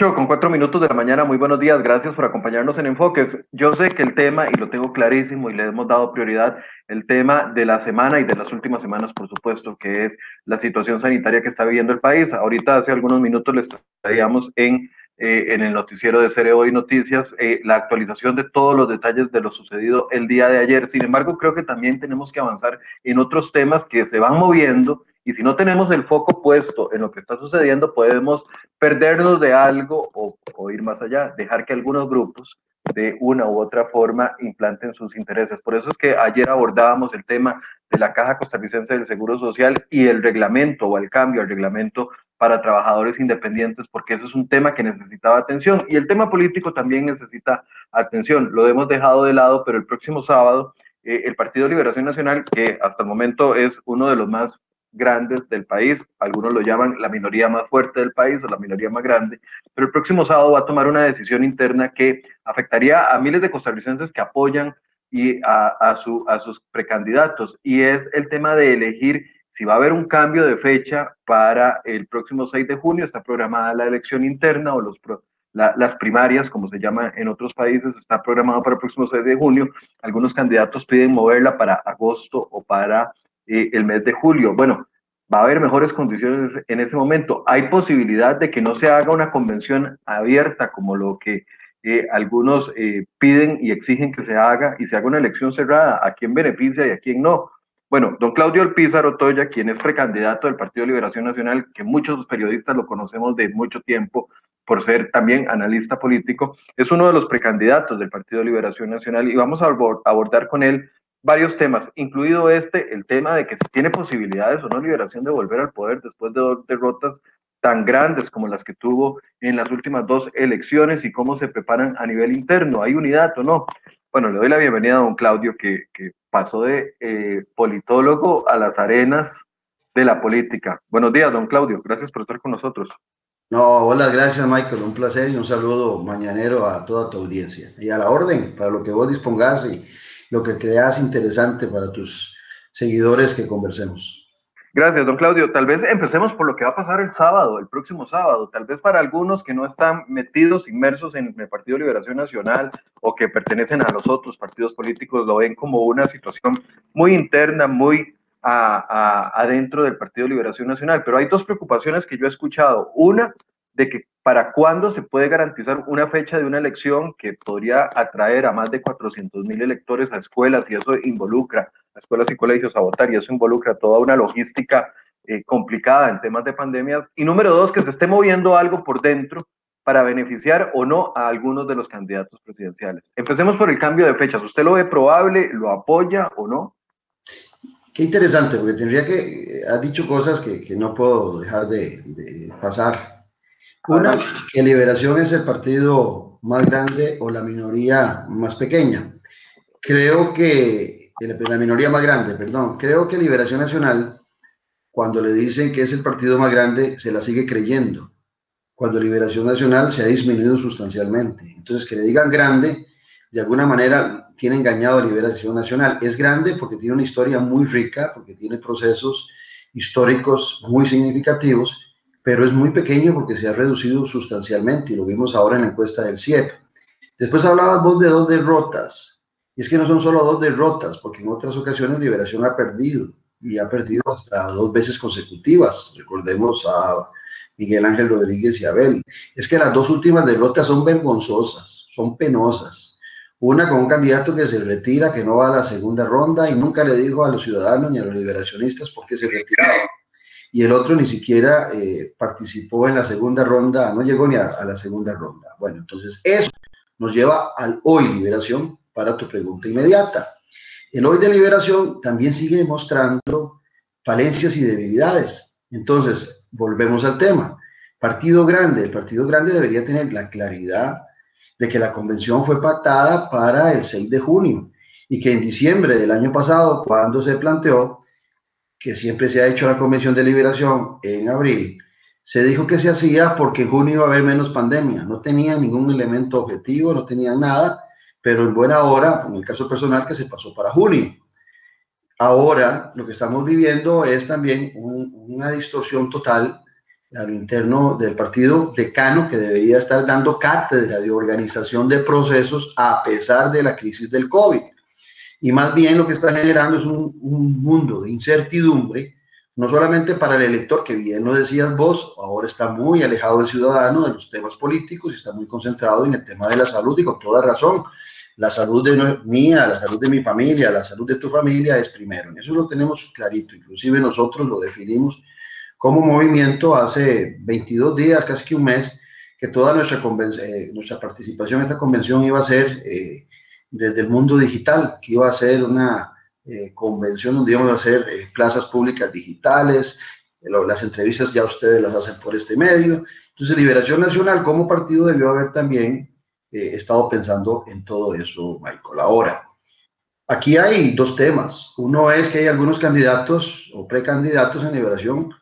Ocho con cuatro minutos de la mañana, muy buenos días, gracias por acompañarnos en Enfoques. Yo sé que el tema, y lo tengo clarísimo y le hemos dado prioridad, el tema de la semana y de las últimas semanas, por supuesto, que es la situación sanitaria que está viviendo el país. Ahorita, hace algunos minutos, les traíamos en, eh, en el noticiero de Cereo y Noticias eh, la actualización de todos los detalles de lo sucedido el día de ayer. Sin embargo, creo que también tenemos que avanzar en otros temas que se van moviendo y si no tenemos el foco puesto en lo que está sucediendo, podemos perdernos de algo o, ir más allá, dejar que algunos grupos de una u otra forma implanten sus intereses. Por eso es que ayer abordábamos el tema de la Caja Costarricense del Seguro Social y el reglamento o el cambio al reglamento para trabajadores independientes, porque eso es un tema que necesitaba atención y el tema político también necesita atención. Lo hemos dejado de lado, pero el próximo sábado eh, el Partido Liberación Nacional, que hasta el momento es uno de los más grandes del país, algunos lo llaman la minoría más fuerte del país o la minoría más grande, pero el próximo sábado va a tomar una decisión interna que afectaría a miles de costarricenses que apoyan y a, su, a sus precandidatos, y es el tema de elegir si va a haber un cambio de fecha para el próximo 6 de junio, está programada la elección interna o los, las primarias, como se llama en otros países, está programado para el próximo 6 de junio. Algunos candidatos piden moverla para agosto o para el mes de julio. Bueno, va a haber mejores condiciones en ese momento. Hay posibilidad de que no se haga una convención abierta como lo que eh, algunos eh, piden y exigen que se haga y se haga una elección cerrada, a quién beneficia y a quién no. Bueno, don Claudio Alpizar Otoya, quien es precandidato del Partido Liberación Nacional, que muchos periodistas lo conocemos de mucho tiempo por ser también analista político, es uno de los precandidatos del Partido Liberación Nacional y vamos a abordar con él varios temas, incluido este, el tema de que si tiene posibilidades o no liberación de volver al poder después de dos derrotas tan grandes como las que tuvo en las últimas dos elecciones y cómo se preparan a nivel interno. ¿Hay unidad o no? Bueno, le doy la bienvenida a don Claudio, que, pasó de eh, politólogo a las arenas de la política. Buenos días, don Claudio. Gracias por estar con nosotros. No, hola, gracias Michael, un placer y un saludo mañanero a toda tu audiencia. Y a la orden, para lo que vos dispongas y lo que creas interesante para tus seguidores que conversemos. Gracias, don Claudio. Tal vez empecemos por lo que va a pasar el sábado, el próximo sábado. Tal vez para algunos que no están metidos, inmersos en el Partido Liberación Nacional o que pertenecen a los otros partidos políticos, lo ven como una situación muy interna, muy adentro del Partido Liberación Nacional. Pero hay dos preocupaciones que yo he escuchado. Una, de que para cuándo se puede garantizar una fecha de una elección que podría atraer a más de 400 mil electores a escuelas y eso involucra a escuelas y colegios a votar y eso involucra toda una logística eh, complicada en temas de pandemias. Y número dos, que se esté moviendo algo por dentro para beneficiar o no a algunos de los candidatos presidenciales. Empecemos por el cambio de fechas. ¿Usted lo ve probable, lo apoya o no? Qué interesante, porque tendría que, ha dicho cosas que, que no puedo dejar de, de pasar una, que Liberación es el partido más grande o la minoría más pequeña. Creo que, la minoría más grande, perdón, creo que Liberación Nacional, cuando le dicen que es el partido más grande, se la sigue creyendo. Cuando Liberación Nacional se ha disminuido sustancialmente. Entonces, que le digan grande, de alguna manera tiene engañado a Liberación Nacional. Es grande porque tiene una historia muy rica, porque tiene procesos históricos muy significativos pero es muy pequeño porque se ha reducido sustancialmente y lo vimos ahora en la encuesta del CIEP. Después hablabas vos de dos derrotas, y es que no son solo dos derrotas, porque en otras ocasiones Liberación ha perdido y ha perdido hasta dos veces consecutivas. Recordemos a Miguel Ángel Rodríguez y Abel. Es que las dos últimas derrotas son vergonzosas, son penosas. Una con un candidato que se retira, que no va a la segunda ronda y nunca le dijo a los ciudadanos ni a los liberacionistas por qué se retiraba y el otro ni siquiera eh, participó en la segunda ronda, no llegó ni a, la segunda ronda. Bueno, entonces eso nos lleva al hoy liberación para tu pregunta inmediata. El hoy de liberación también sigue demostrando falencias y debilidades. Entonces, volvemos al tema. Partido grande, el partido grande debería tener la claridad de que la convención fue pactada para el 6 de junio y que en diciembre del año pasado, cuando se planteó, que siempre se ha hecho la Convención de Liberación en abril, se dijo que se hacía porque en junio iba a haber menos pandemia. No tenía ningún elemento objetivo, no tenía nada, pero en buena hora, en el caso personal, que se pasó para junio. Ahora lo que estamos viviendo es también una distorsión total a lo interno del partido decano que debería estar dando cátedra de organización de procesos a pesar de la crisis del COVID. Y más bien lo que está generando es un, un mundo de incertidumbre, no solamente para el elector, que bien lo decías vos, ahora está muy alejado del ciudadano, de los temas políticos, y está muy concentrado en el tema de la salud y con toda razón. La salud de mía, la salud de mi familia, la salud de tu familia es primero. Eso lo tenemos clarito, inclusive nosotros lo definimos como movimiento hace 22 días, casi que un mes, que toda nuestra, eh, nuestra participación en esta convención iba a ser eh, desde el mundo digital, que iba a ser una eh, convención donde íbamos a hacer plazas públicas digitales, las entrevistas ya ustedes las hacen por este medio. Entonces, Liberación Nacional como partido debió haber también estado pensando en todo eso, Michael. Ahora, aquí hay dos temas. Uno es que hay algunos candidatos o precandidatos en Liberación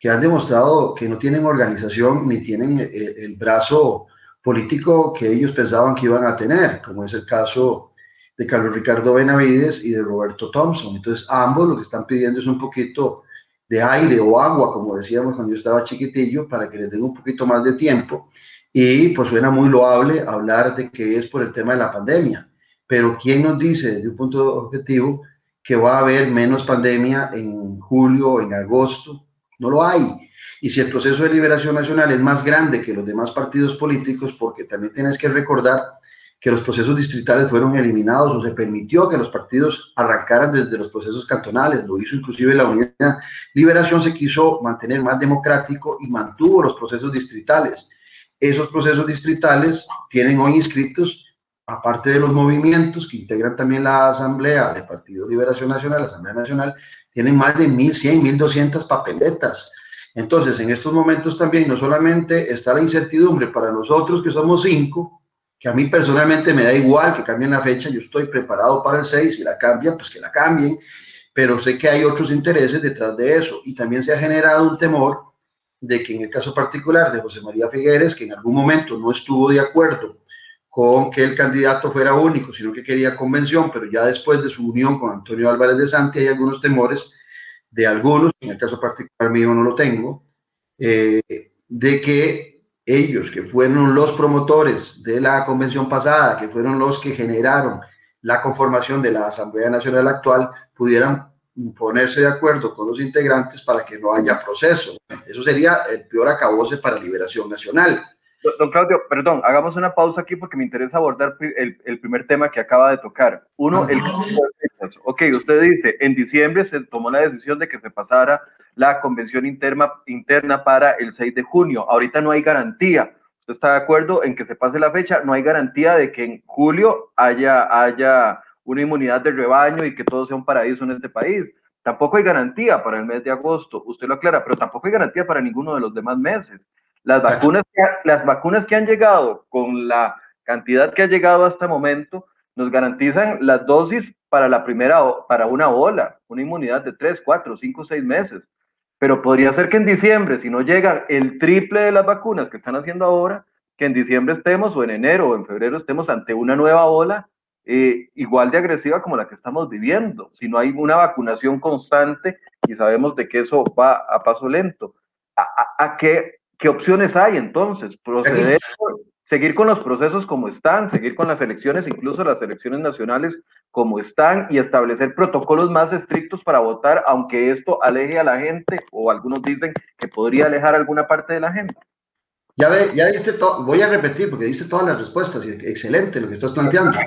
que han demostrado que no tienen organización ni tienen eh, el, brazo político que ellos pensaban que iban a tener, como es el caso de Carlos Ricardo Benavides y de Roberto Thompson. Entonces, ambos lo que están pidiendo es un poquito de aire o agua, como decíamos cuando yo estaba chiquitillo, para que les den un poquito más de tiempo. Y pues suena muy loable hablar de que es por el tema de la pandemia. Pero ¿quién nos dice desde un punto objetivo que va a haber menos pandemia en julio o en agosto no lo hay. Y si el proceso de liberación nacional es más grande que los demás partidos políticos, porque también tienes que recordar que los procesos distritales fueron eliminados o se permitió que los partidos arrancaran desde los procesos cantonales, lo hizo inclusive la Unidad Liberación, se quiso mantener más democrático y mantuvo los procesos distritales. Esos procesos distritales tienen hoy inscritos, aparte de los movimientos que integran también la Asamblea de Partido Liberación Nacional, la Asamblea Nacional, tienen más de 1.100, 1.200 papeletas. Entonces, en estos momentos también no solamente está la incertidumbre para nosotros que somos cinco, que a mí personalmente me da igual que cambien la fecha, yo estoy preparado para el 6, si la cambian, pues que la cambien, pero sé que hay otros intereses detrás de eso. Y también se ha generado un temor de que en el caso particular de José María Figueres, que en algún momento no estuvo de acuerdo con que el candidato fuera único, sino que quería convención, pero ya después de su unión con Antonio Álvarez de Santi hay algunos temores de algunos, en el caso particular mío no lo tengo, eh, de que ellos, que fueron los promotores de la convención pasada, que fueron los que generaron la conformación de la Asamblea Nacional actual, pudieran ponerse de acuerdo con los integrantes para que no haya proceso. Eso sería el peor acabose para Liberación Nacional. Don Claudio, perdón, hagamos una pausa aquí porque me interesa abordar el, primer tema que acaba de tocar. Uno, el Ok, usted dice, en diciembre se tomó la decisión de que se pasara la convención interna, interna para el 6 de junio. Ahorita no hay garantía. ¿Usted está de acuerdo en que se pase la fecha? No hay garantía de que en julio haya, haya una inmunidad de rebaño y que todo sea un paraíso en este país. Tampoco hay garantía para el mes de agosto, usted lo aclara, pero tampoco hay garantía para ninguno de los demás meses. Las vacunas, que, las vacunas que han llegado con la cantidad que ha llegado hasta el momento nos garantizan las dosis para la primera, para una ola, una inmunidad de 3, 4, 5, 6 meses. Pero podría ser que en diciembre, si no llega el triple de las vacunas que están haciendo ahora, que en diciembre estemos o en enero o en febrero estemos ante una nueva ola eh, igual de agresiva como la que estamos viviendo. Si no hay una vacunación constante y sabemos de que eso va a paso lento. a qué ¿Qué opciones hay entonces? Proceder, seguir con los procesos como están, seguir con las elecciones, incluso las elecciones nacionales como están y establecer protocolos más estrictos para votar, aunque esto aleje a la gente o algunos dicen que podría alejar a alguna parte de la gente. Ya ve, ya diste todo, voy a repetir porque diste todas las respuestas y excelente lo que estás planteando.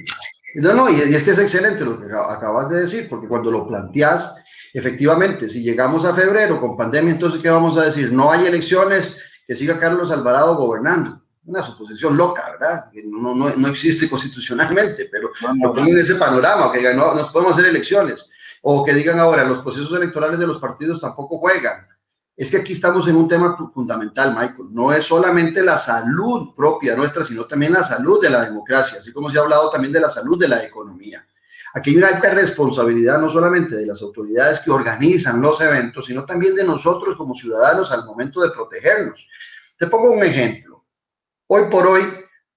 No, no, y, es que es excelente lo que acabas de decir, porque cuando lo planteas, efectivamente, si llegamos a febrero con pandemia, entonces, ¿qué vamos a decir? No hay elecciones, que siga Carlos Alvarado gobernando. Una suposición loca, ¿verdad? No, no, no existe constitucionalmente, pero lo pongo en ese panorama, que digan, no, nos podemos hacer elecciones. O que digan ahora, los procesos electorales de los partidos tampoco juegan. Es que aquí estamos en un tema fundamental, Michael. No es solamente la salud propia nuestra, sino también la salud de la democracia, así como se ha hablado también de la salud de la economía. Aquí hay una alta responsabilidad no solamente de las autoridades que organizan los eventos, sino también de nosotros como ciudadanos al momento de protegernos. Te pongo un ejemplo. Hoy por hoy,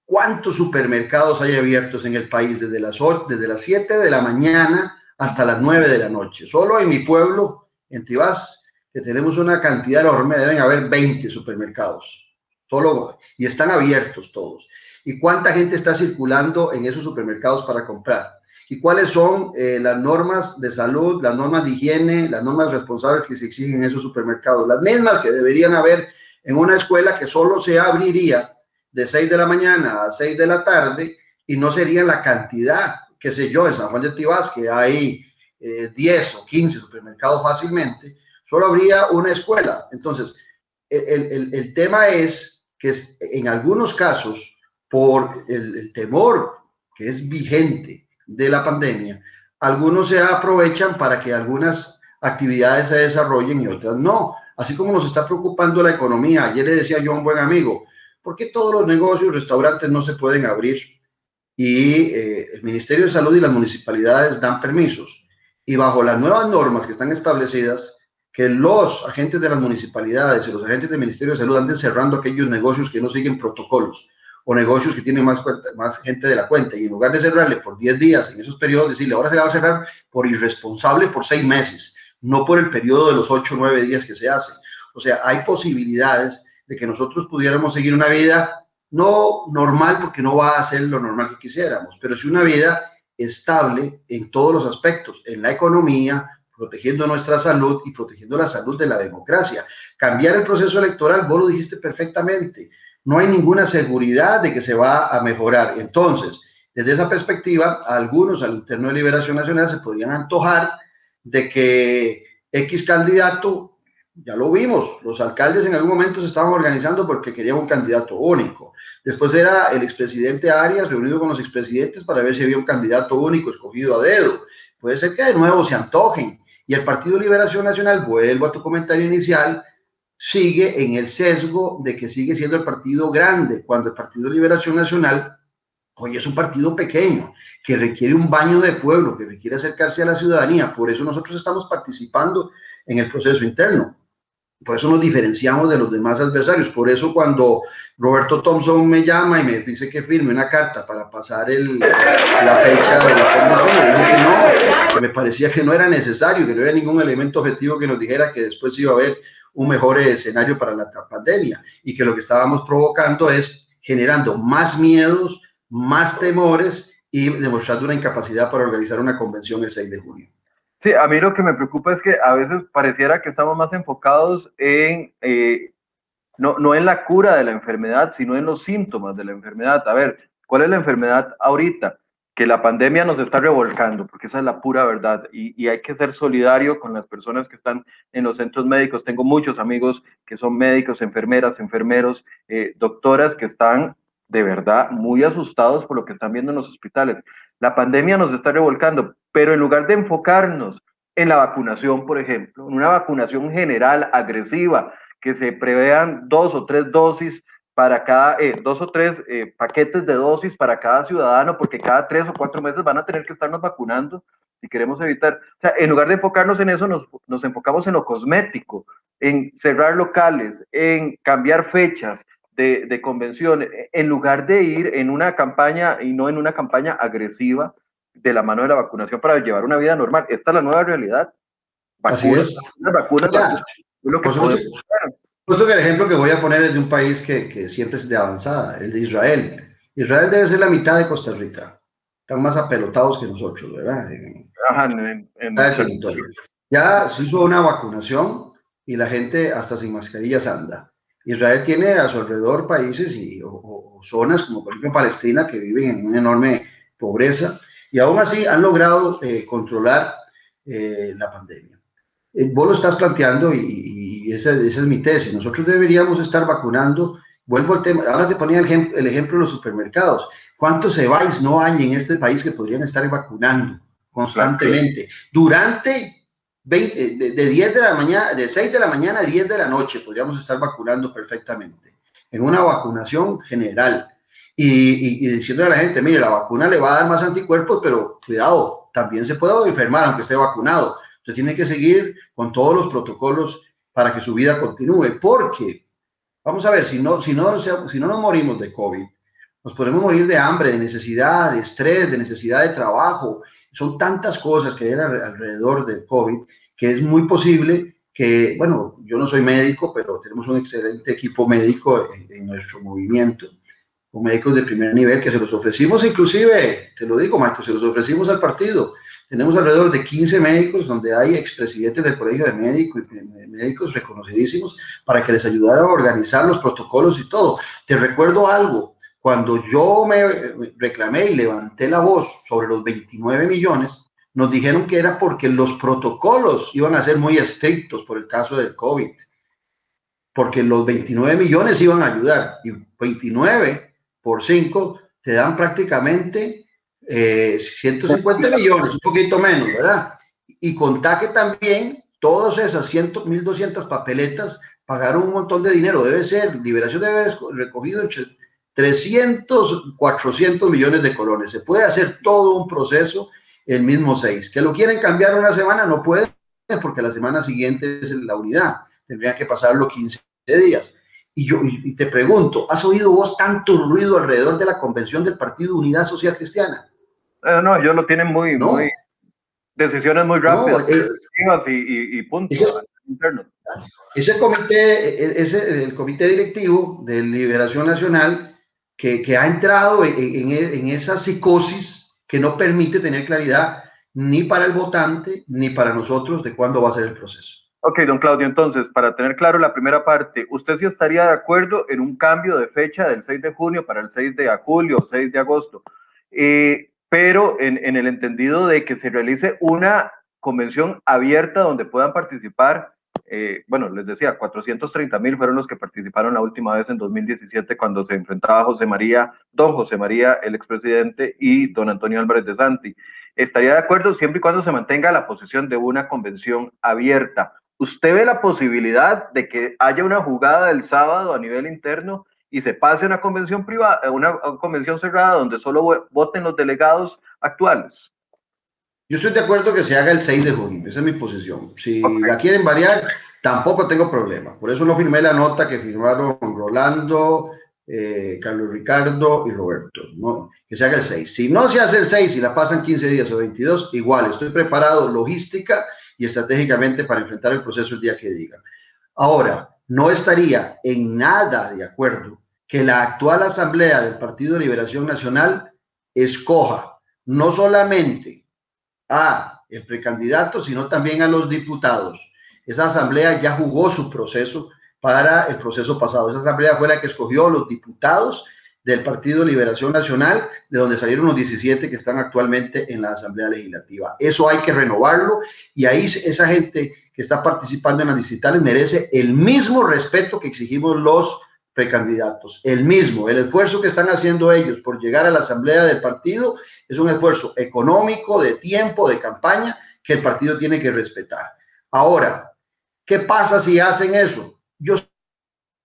¿cuántos supermercados hay abiertos en el país desde las, desde las 7 de la mañana hasta las 9 de la noche? Solo en mi pueblo, en Tibás, que tenemos una cantidad enorme, deben haber 20 supermercados. Todo y están abiertos todos. ¿Y cuánta gente está circulando en esos supermercados para comprar? ¿Y cuáles son eh, las normas de salud, las normas de higiene, las normas responsables que se exigen en esos supermercados? Las mismas que deberían haber en una escuela que solo se abriría de 6 de la mañana a 6 de la tarde y no sería la cantidad, qué sé yo, en San Juan de Tibás, que hay 10 eh, o 15 supermercados fácilmente, solo habría una escuela. Entonces, el, el, tema es que en algunos casos, por el, temor que es vigente de la pandemia, algunos se aprovechan para que algunas actividades se desarrollen y otras no. Así como nos está preocupando la economía. Ayer le decía yo a un buen amigo, ¿por qué todos los negocios, restaurantes no se pueden abrir? Y eh, el Ministerio de Salud y las municipalidades dan permisos. Y bajo las nuevas normas que están establecidas, que los agentes de las municipalidades y los agentes del Ministerio de Salud anden cerrando aquellos negocios que no siguen protocolos o negocios que tienen más, más gente de la cuenta y en lugar de cerrarle por 10 días en esos periodos, decirle ahora se le va a cerrar por irresponsable por 6 meses, no por el periodo de los 8 o 9 días que se hace. O sea, hay posibilidades de que nosotros pudiéramos seguir una vida no normal porque no va a ser lo normal que quisiéramos, pero sí una vida estable en todos los aspectos, en la economía, protegiendo nuestra salud y protegiendo la salud de la democracia. Cambiar el proceso electoral, vos lo dijiste perfectamente, no hay ninguna seguridad de que se va a mejorar. Entonces, desde esa perspectiva, algunos al interno de Liberación Nacional se podrían antojar de que X candidato, ya lo vimos, los alcaldes en algún momento se estaban organizando porque querían un candidato único. Después era el expresidente Arias reunido con los expresidentes para ver si había un candidato único escogido a dedo. Puede ser que de nuevo se antojen y el Partido Liberación Nacional, vuelvo a tu comentario inicial, sigue en el sesgo de que sigue siendo el partido grande, cuando el Partido Liberación Nacional hoy es un partido pequeño, que requiere un baño de pueblo, que requiere acercarse a la ciudadanía. Por eso nosotros estamos participando en el proceso interno. Por eso nos diferenciamos de los demás adversarios. Por eso cuando Roberto Thompson me llama y me dice que firme una carta para pasar el, la fecha de la convención, le dije que no, que me parecía que no era necesario, que no había ningún elemento objetivo que nos dijera que después iba a haber un mejor escenario para la pandemia y que lo que estábamos provocando es generando más miedos, más temores y demostrando una incapacidad para organizar una convención el 6 de junio. Sí, a mí lo que me preocupa es que a veces pareciera que estamos más enfocados en, eh, no, no en la cura de la enfermedad, sino en los síntomas de la enfermedad. A ver, ¿cuál es la enfermedad ahorita? Que la pandemia nos está revolcando, porque esa es la pura verdad. Y, hay que ser solidario con las personas que están en los centros médicos. Tengo muchos amigos que son médicos, enfermeras, enfermeros, eh, doctoras que están de verdad muy asustados por lo que están viendo en los hospitales. La pandemia nos está revolcando, pero en lugar de enfocarnos en la vacunación, por ejemplo, en una vacunación general, agresiva, que se prevean dos o tres dosis para cada, eh, dos o tres eh, paquetes de dosis para cada ciudadano, porque cada tres o cuatro meses van a tener que estarnos vacunando si queremos evitar. O sea, en lugar de enfocarnos en eso, nos, nos enfocamos en lo cosmético, en cerrar locales, en cambiar fechas, de, convención, e, en lugar de ir en una campaña y no en una campaña agresiva de la mano de la vacunación para llevar una vida normal. Esta es la nueva realidad. Así es. Vacunas, lo que que el ejemplo que voy a poner es de un país que, que, siempre es de avanzada, el de Israel. Israel debe ser la mitad de Costa Rica. Están más apelotados que nosotros, ¿verdad? ya se hizo una vacunación y la gente hasta sin mascarillas anda. Israel tiene a su alrededor países y, o, zonas como por ejemplo Palestina que viven en una enorme pobreza y aún así han logrado eh, controlar eh, la pandemia. Eh, vos lo estás planteando y, esa, esa, es mi tesis. Nosotros deberíamos estar vacunando. Vuelvo al tema, ahora te ponía el, ejemplo, el ejemplo de los supermercados. ¿Cuántos EBAIS no hay en este país que podrían estar vacunando constantemente? Durante de, de, 10 de la mañana, de 6 de la mañana a 10 de la noche podríamos estar vacunando perfectamente, en una vacunación general. Y, y, diciendo a la gente, mire, la vacuna le va a dar más anticuerpos, pero cuidado, también se puede enfermar aunque esté vacunado. Usted tiene que seguir con todos los protocolos para que su vida continúe, porque, vamos a ver, si no, si no, si no nos morimos de COVID, nos podemos morir de hambre, de necesidad, de estrés, de necesidad de trabajo. Son tantas cosas que hay alrededor del COVID que es muy posible que, bueno, yo no soy médico, pero tenemos un excelente equipo médico en, nuestro movimiento, con médicos de primer nivel que se los ofrecimos, inclusive, te lo digo, Marco, se los ofrecimos al partido. Tenemos alrededor de 15 médicos donde hay expresidentes del Colegio de Médicos y médicos reconocidísimos para que les ayudara a organizar los protocolos y todo. Te recuerdo algo, cuando yo me reclamé y levanté la voz sobre los 29 millones, nos dijeron que era porque los protocolos iban a ser muy estrictos por el caso del COVID, porque los 29 millones iban a ayudar y 29 por 5 te dan prácticamente 150 eh, millones, un poquito menos, ¿verdad? Y contar que también todas esas 1.200 papeletas pagaron un montón de dinero, debe ser, Liberación debe haber recogido entre 300, 400 millones de colones. Se puede hacer todo un proceso el mismo 6. Que lo quieren cambiar una semana, no pueden, porque la semana siguiente es la unidad. Tendrían que pasarlo 15 días. Y yo y te pregunto, ¿has oído vos tanto ruido alrededor de la convención del Partido Unidad Social Cristiana? Eh, no, ellos lo tienen muy, muy decisiones muy rápidas y, y, punto. Ese, comité, e, ese, el comité directivo de Liberación Nacional, que, que ha entrado en, en, en esa psicosis que no permite tener claridad ni para el votante ni para nosotros de cuándo va a ser el proceso. Ok, don Claudio, entonces, para tener claro la primera parte, ¿usted sí estaría de acuerdo en un cambio de fecha del 6 de junio para el 6 de julio o 6 de agosto? Eh, pero en, el entendido de que se realice una convención abierta donde puedan participar eh, bueno, les decía, 430 mil fueron los que participaron la última vez en 2017 cuando se enfrentaba José María, don José María, el expresidente, y don Antonio Álvarez de Santi. Estaría de acuerdo siempre y cuando se mantenga la posición de una convención abierta. ¿Usted ve la posibilidad de que haya una jugada del sábado a nivel interno y se pase una convención privada, una convención cerrada donde solo voten los delegados actuales? Yo estoy de acuerdo que se haga el 6 de junio, esa es mi posición. Si la quieren variar, tampoco tengo problema. Por eso no firmé la nota que firmaron Rolando, eh, Carlos Ricardo y Roberto. ¿no? Que se haga el 6. Si no se hace el 6 y la pasan 15 días o 22, igual estoy preparado logística y estratégicamente para enfrentar el proceso el día que digan. Ahora, no estaría en nada de acuerdo que la actual asamblea del Partido de Liberación Nacional escoja no solamente a el precandidato, sino también a los diputados. Esa asamblea ya jugó su proceso para el proceso pasado. Esa asamblea fue la que escogió a los diputados del Partido Liberación Nacional, de donde salieron los 17 que están actualmente en la Asamblea Legislativa. Eso hay que renovarlo y ahí esa gente que está participando en las digitales merece el mismo respeto que exigimos los precandidatos, el mismo, el esfuerzo que están haciendo ellos por llegar a la Asamblea del partido es un esfuerzo económico, de tiempo, de campaña, que el partido tiene que respetar. Ahora, ¿qué pasa si hacen eso? Yo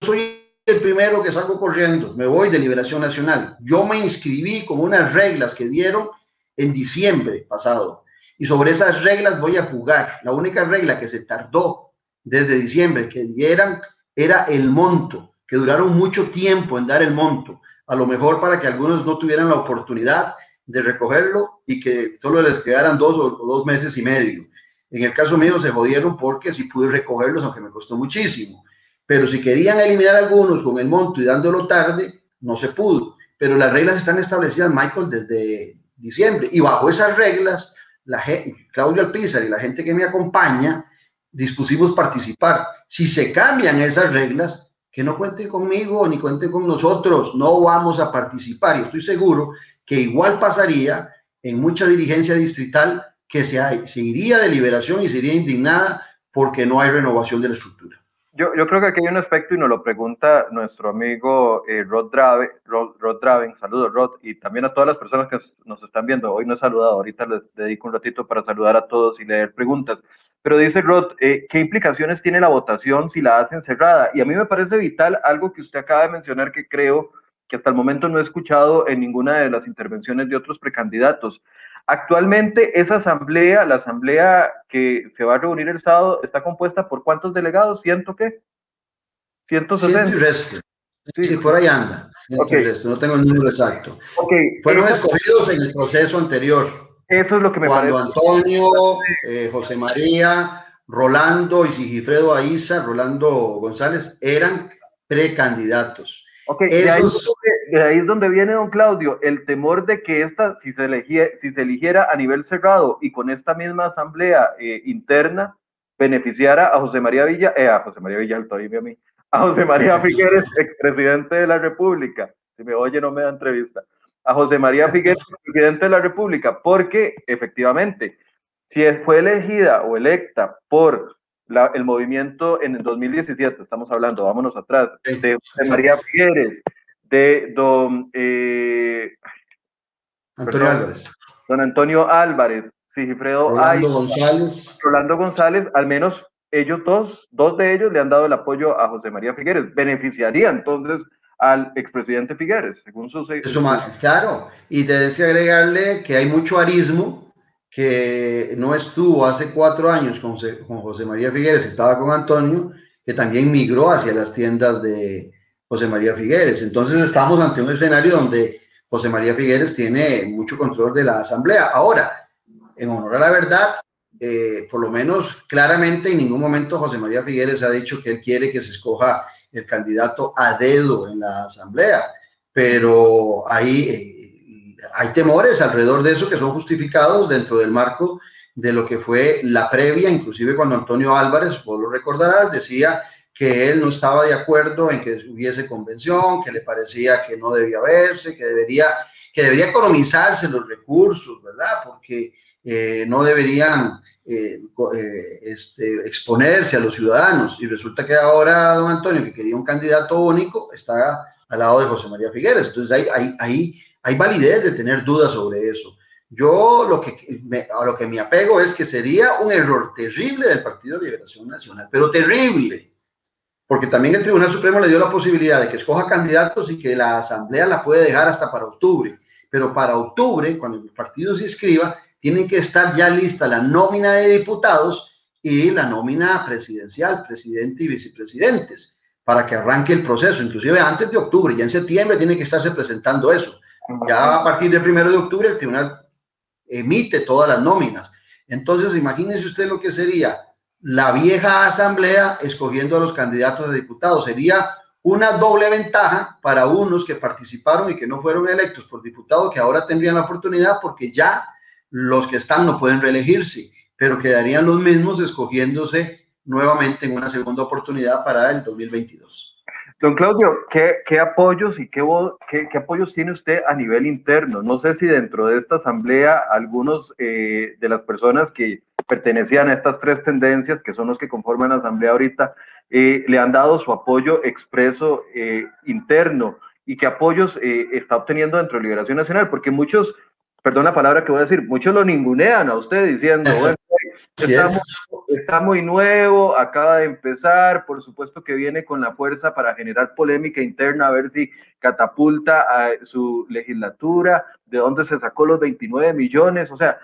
soy el primero que salgo corriendo, me voy de Liberación Nacional. Yo me inscribí con unas reglas que dieron en diciembre pasado y sobre esas reglas voy a jugar. La única regla que se tardó desde diciembre que dieran era el monto, que duraron mucho tiempo en dar el monto, a lo mejor para que algunos no tuvieran la oportunidad de recogerlo y que solo les quedaran dos o, dos meses y medio. En el caso mío se jodieron porque sí pude recogerlos, aunque me costó muchísimo. Pero si querían eliminar algunos con el monto y dándolo tarde, no se pudo. Pero las reglas están establecidas, Michael, desde diciembre. Y bajo esas reglas, la gente, Claudio Alpizar y la gente que me acompaña dispusimos participar. Si se cambian esas reglas, que no cuenten conmigo ni cuenten con nosotros, no vamos a participar. Y estoy seguro que igual pasaría en mucha dirigencia distrital que se, se iría de liberación y sería indignada porque no hay renovación de la estructura. Yo, creo que aquí hay un aspecto y nos lo pregunta nuestro amigo eh, Rod, Drave, Rod, Rod, Draven. Saludos, Rod, y también a todas las personas que nos están viendo. Hoy no he saludado, ahorita les dedico un ratito para saludar a todos y leer preguntas. Pero dice Rod, eh, ¿qué implicaciones tiene la votación si la hacen cerrada? Y a mí me parece vital algo que usted acaba de mencionar que creo que hasta el momento no he escuchado en ninguna de las intervenciones de otros precandidatos. Actualmente esa asamblea, la asamblea que se va a reunir el sábado, está compuesta por cuántos delegados? ¿Ciento qué? 160. Ciento y resto. Sí, por ahí anda. Okay. Resto. No tengo el número exacto. Okay. Fueron escogidos en el proceso anterior. Eso es lo que me Cuando Antonio, eh, José María, Rolando y Sigifredo Aiza, Rolando González, eran precandidatos. Ok, de, ahí es donde, viene don Claudio, el temor de que esta, si se, si se eligiera a nivel cerrado y con esta misma asamblea eh, interna, beneficiara a José María Villa, eh, a José María Villa, todavía a mí, a José María Figueres, expresidente de la República. Si me oye, no me da entrevista. A José María Figueres, presidente de la República, porque efectivamente, si fue elegida o electa por el movimiento en el 2017, estamos hablando, vámonos atrás, de María Figueres, de don eh, Antonio Álvarez. Don Antonio Álvarez, Sigifredo Rolando González. Rolando González, al menos ellos dos, dos de ellos le han dado el apoyo a José María Figueres. Beneficiaría entonces al expresidente Figueres, según su... Eso, claro, y tienes que agregarle que hay mucho arismo que no estuvo hace cuatro años con, José María Figueres, estaba con Antonio, que también migró hacia las tiendas de José María Figueres. Entonces estamos ante un escenario donde José María Figueres tiene mucho control de la asamblea. Ahora, en honor a la verdad, eh, por lo menos claramente en ningún momento José María Figueres ha dicho que él quiere que se escoja el candidato a dedo en la asamblea, pero ahí eh, hay temores alrededor de eso que son justificados dentro del marco de lo que fue la previa, inclusive cuando Antonio Álvarez, vos lo recordarás, decía que él no estaba de acuerdo en que hubiese convención, que le parecía que no debía verse, que debería, que debería economizarse los recursos, ¿verdad? Porque eh, no deberían eh, eh, este, exponerse a los ciudadanos. Y resulta que ahora don Antonio, que quería un candidato único, está al lado de José María Figueres. Entonces ahí, ahí, ahí hay validez de tener dudas sobre eso. Yo lo que me, a lo que me apego es que sería un error terrible del Partido de Liberación Nacional, pero terrible, porque también el Tribunal Supremo le dio la posibilidad de que escoja candidatos y que la Asamblea la puede dejar hasta para octubre, pero para octubre, cuando el partido se inscriba, tiene que estar ya lista la nómina de diputados y la nómina presidencial, presidente y vicepresidentes, para que arranque el proceso, inclusive antes de octubre, ya en septiembre tiene que estarse presentando eso. Ya a partir del primero de octubre el tribunal emite todas las nóminas. Entonces, imagínese usted lo que sería la vieja asamblea escogiendo a los candidatos de diputados. Sería una doble ventaja para unos que participaron y que no fueron electos por diputados, que ahora tendrían la oportunidad porque ya los que están no pueden reelegirse, pero quedarían los mismos escogiéndose nuevamente en una segunda oportunidad para el 2022. Don Claudio, ¿qué, apoyos y qué, qué, apoyos tiene usted a nivel interno? No sé si dentro de esta asamblea algunos eh, de las personas que pertenecían a estas tres tendencias, que son los que conforman la asamblea ahorita, eh, le han dado su apoyo expreso eh, interno y qué apoyos está obteniendo dentro de Liberación Nacional, porque muchos, perdón la palabra que voy a decir, muchos lo ningunean a usted diciendo, bueno, Está, muy nuevo, acaba de empezar, por supuesto que viene con la fuerza para generar polémica interna, a ver si catapulta a su legislatura, de dónde se sacó los 29 millones, o sea,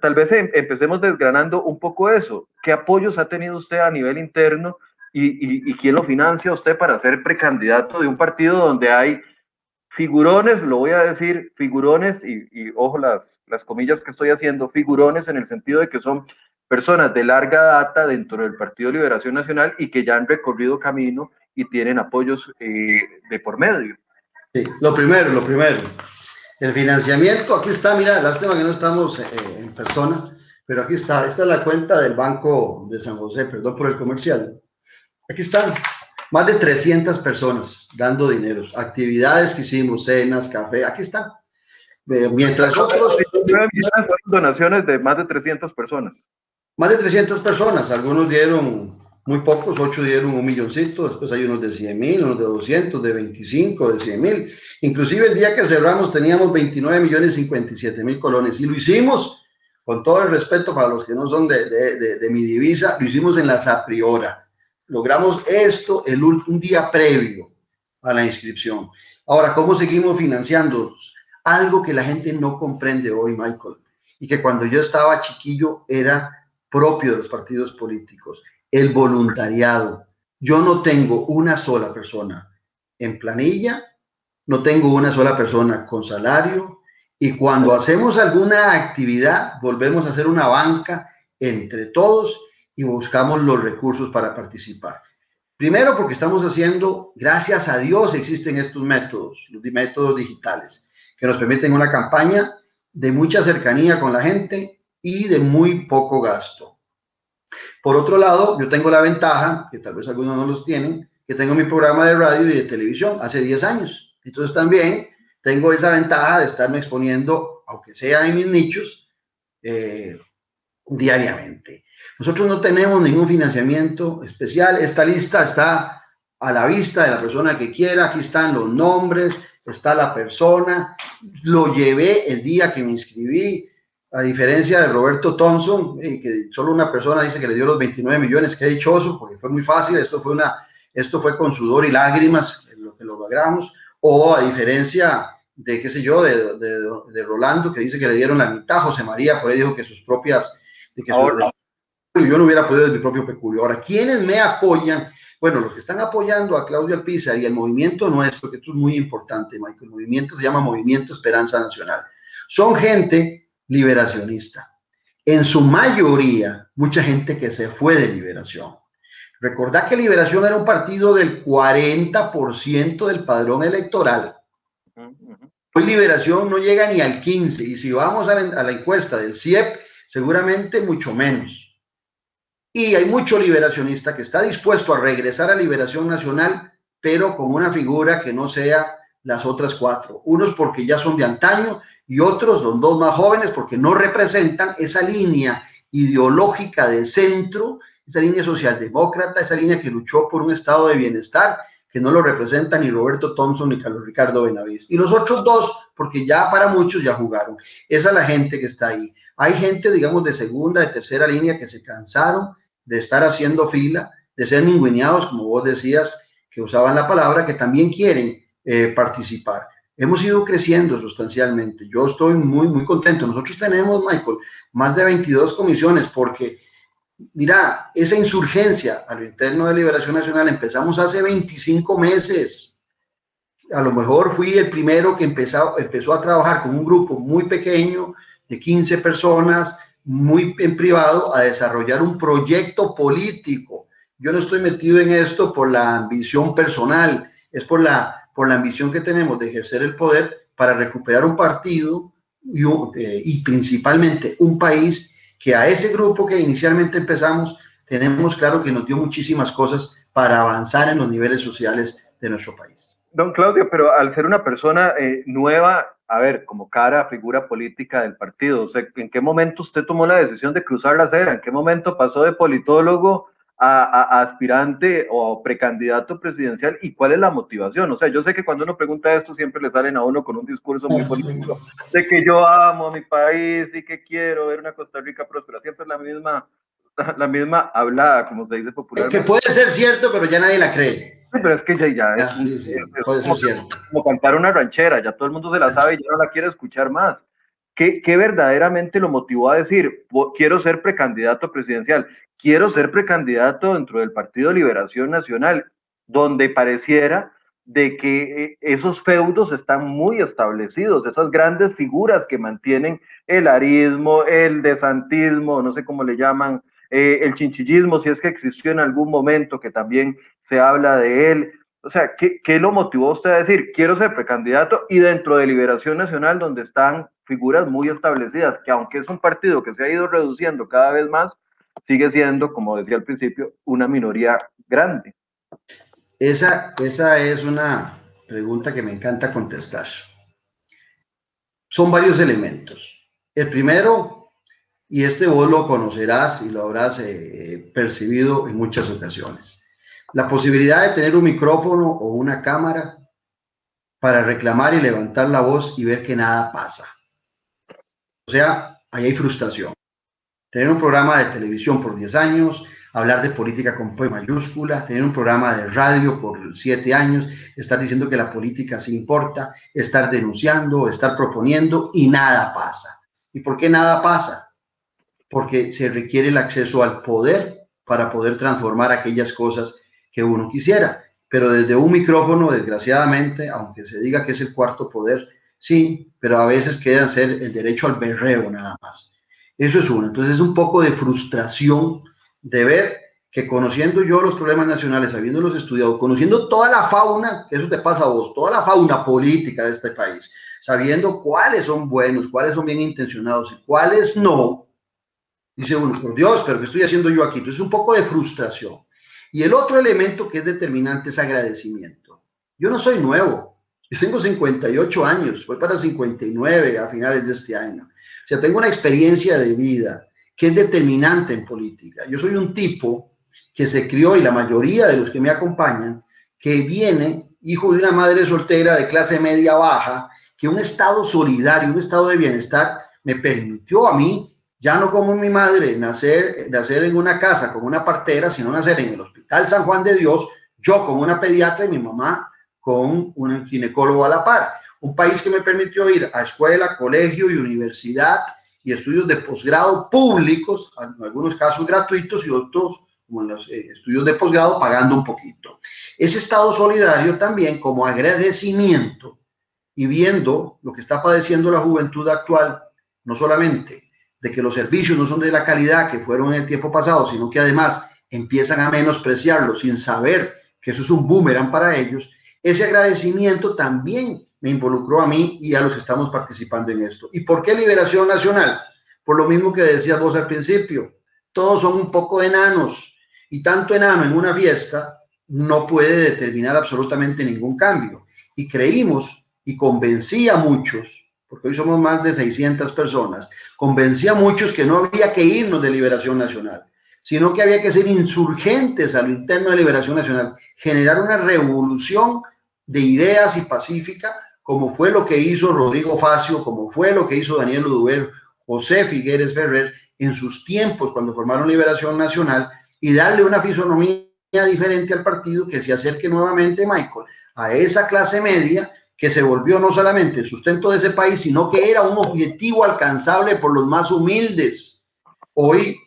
tal, vez em, empecemos desgranando un poco eso. ¿Qué apoyos ha tenido usted a nivel interno y, y quién lo financia usted para ser precandidato de un partido donde hay figurones, lo voy a decir, figurones, y, ojo las, las comillas que estoy haciendo, figurones en el sentido de que son personas de larga data dentro del Partido Liberación Nacional y que ya han recorrido camino y tienen apoyos eh, de por medio. Sí, lo primero, lo primero. El financiamiento, aquí está, mira, lástima que no estamos eh, en persona, pero aquí está, esta es la cuenta del Banco de San José, perdón por el comercial. Aquí están, más de 300 personas dando dinero, actividades que hicimos, cenas, café, aquí están. Eh, mientras otros... Donaciones de más de 300 personas. Más de 300 personas, algunos dieron muy pocos, 8 dieron un milloncito, después hay unos de 100 mil, unos de 200, de 25, de 100 mil. Inclusive el día que cerramos teníamos 29 millones 57 mil colones y lo hicimos, con todo el respeto para los que no son de, de, de, mi divisa, lo hicimos en la Sapriora. Logramos esto el, un día previo a la inscripción. Ahora, ¿cómo seguimos financiando? Algo que la gente no comprende hoy, Michael, y que cuando yo estaba chiquillo era propio de los partidos políticos, el voluntariado. Yo no tengo una sola persona en planilla, no tengo una sola persona con salario y cuando hacemos alguna actividad volvemos a hacer una banca entre todos y buscamos los recursos para participar. Primero porque estamos haciendo, gracias a Dios existen estos métodos, los métodos digitales, que nos permiten una campaña de mucha cercanía con la gente y de muy poco gasto. Por otro lado, yo tengo la ventaja, que tal vez algunos no los tienen, que tengo mi programa de radio y de televisión hace 10 años. Entonces también tengo esa ventaja de estarme exponiendo, aunque sea en mis nichos, eh, diariamente. Nosotros no tenemos ningún financiamiento especial. Esta lista está a la vista de la persona que quiera. Aquí están los nombres, está la persona. Lo llevé el día que me inscribí, a diferencia de Roberto Thompson, eh, que solo una persona dice que le dio los 29 millones. Qué dichoso, porque fue muy fácil. Esto fue, una, esto fue con sudor y lágrimas lo que lo logramos. O a diferencia de, qué sé yo, de, de, de Rolando, que dice que le dieron la mitad. José María, por ahí dijo que sus propias de que yo no hubiera podido desde mi propio peculio. Ahora, ¿quiénes me apoyan? Bueno, los que están apoyando a Claudio Alpizar y el movimiento nuestro, que esto es muy importante, Michael, el movimiento se llama Movimiento Esperanza Nacional. Son gente liberacionista. En su mayoría, mucha gente que se fue de liberación. Recordad que Liberación era un partido del 40% del padrón electoral. Hoy Liberación no llega ni al 15%. Y si vamos a la, a la encuesta del CIEP, seguramente mucho menos. Y hay mucho liberacionista que está dispuesto a regresar a liberación nacional, pero con una figura que no sea las otras cuatro. Unos porque ya son de antaño y otros, los dos más jóvenes, porque no representan esa línea ideológica de centro, esa línea socialdemócrata, esa línea que luchó por un estado de bienestar que no lo representan ni Roberto Thompson ni Carlos Ricardo Benavides. Y los otros dos, porque ya para muchos ya jugaron. Esa es la gente que está ahí. Hay gente, digamos, de segunda, de tercera línea que se cansaron de estar haciendo fila, de ser ninguneados, como vos decías, que usaban la palabra, que también quieren eh, participar. Hemos ido creciendo sustancialmente. Yo estoy muy, muy contento. Nosotros tenemos, Michael, más de 22 comisiones porque mira, esa insurgencia a lo interno de Liberación Nacional empezamos hace 25 meses. A lo mejor fui el primero que empezó, empezó a trabajar con un grupo muy pequeño de 15 personas, muy en privado, a desarrollar un proyecto político. Yo no estoy metido en esto por la ambición personal, es por la, por la ambición que tenemos de ejercer el poder para recuperar un partido y, eh, y principalmente un país que a ese grupo que inicialmente empezamos, tenemos claro que nos dio muchísimas cosas para avanzar en los niveles sociales de nuestro país. Don Claudio, pero al ser una persona eh, nueva, a ver, como cara, figura política del partido, o sea, ¿en qué momento usted tomó la decisión de cruzar la acera? ¿En qué momento pasó de politólogo a, aspirante o precandidato presidencial y cuál es la motivación. O sea, yo sé que cuando uno pregunta esto siempre le salen a uno con un discurso muy político de que yo amo mi país y que quiero ver una Costa Rica próspera. Siempre es la misma, la misma hablada, como se dice popularmente. Que puede ser cierto, pero ya nadie la cree. Sí, pero es que ya, ya es, sí, sí, es como, como cantar una ranchera, ya todo el mundo se la sabe y ya no la quiere escuchar más. ¿Qué, ¿Qué, verdaderamente lo motivó a decir, quiero ser precandidato presidencial? quiero ser precandidato dentro del Partido Liberación Nacional, donde pareciera de que eh, esos feudos están muy establecidos, esas grandes figuras que mantienen el arismo, el desantismo, no sé cómo le llaman, eh, el chinchillismo, si es que existió en algún momento, que también se habla de él. O sea, ¿qué, ¿qué, lo motivó usted a decir, quiero ser precandidato y dentro de Liberación Nacional, donde están figuras muy establecidas, que aunque es un partido que se ha ido reduciendo cada vez más, sigue siendo, como decía al principio, una minoría grande. Esa, esa es una pregunta que me encanta contestar. Son varios elementos. El primero, y este vos lo conocerás y lo habrás eh, percibido en muchas ocasiones, la posibilidad de tener un micrófono o una cámara para reclamar y levantar la voz y ver que nada pasa. O sea, ahí hay frustración tener un programa de televisión por 10 años, hablar de política con P mayúscula, tener un programa de radio por 7 años, estar diciendo que la política sí importa, estar denunciando, estar proponiendo y nada pasa. ¿Y por qué nada pasa? Porque se requiere el acceso al poder para poder transformar aquellas cosas que uno quisiera. Pero desde un micrófono, desgraciadamente, aunque se diga que es el cuarto poder, sí, pero a veces queda ser el derecho al berreo nada más. Eso es uno. Entonces es un poco de frustración de ver que conociendo yo los problemas nacionales, habiéndolos estudiado, conociendo toda la fauna, eso te pasa a vos, toda la fauna política de este país, sabiendo cuáles son buenos, cuáles son bien intencionados y cuáles no, dice uno, por Dios, pero ¿qué estoy haciendo yo aquí? Entonces un poco de frustración. Y el otro elemento que es determinante es agradecimiento. Yo no soy nuevo, yo tengo 58 años, voy para 59 a finales de este año. O sea, tengo una experiencia de vida que es determinante en política. Yo soy un tipo que se crió y la mayoría de los que me acompañan, que viene hijo de una madre soltera de clase media baja, que un estado solidario, un estado de bienestar me permitió a mí, ya no como mi madre, nacer, nacer en una casa con una partera, sino nacer en el Hospital San Juan de Dios, yo con una pediatra y mi mamá con un ginecólogo a la par. Un país que me permitió ir a escuela, colegio y universidad y estudios de posgrado públicos, en algunos casos gratuitos y otros como en los eh, estudios de posgrado, pagando un poquito. Ese estado solidario también como agradecimiento y viendo lo que está padeciendo la juventud actual, no solamente de que los servicios no son de la calidad que fueron en el tiempo pasado, sino que además empiezan a menospreciarlo sin saber que eso es un boomerang para ellos, ese agradecimiento también me involucró a mí y a los que estamos participando en esto. ¿Y por qué Liberación Nacional? Por lo mismo que decías vos al principio, todos son un poco enanos y tanto enano en una fiesta no puede determinar absolutamente ningún cambio. Y creímos y convencí a muchos, porque hoy somos más de 600 personas, convencí a muchos que no había que irnos de Liberación Nacional, sino que había que ser insurgentes a lo interno de Liberación Nacional, generar una revolución de ideas y pacífica como fue lo que hizo Rodrigo Facio, como fue lo que hizo Daniel Uduber, José Figueres Ferrer en sus tiempos cuando formaron Liberación Nacional y darle una fisonomía diferente al partido que se acerque nuevamente, Michael, a esa clase media que se volvió no solamente el sustento de ese país, sino que era un objetivo alcanzable por los más humildes. Hoy,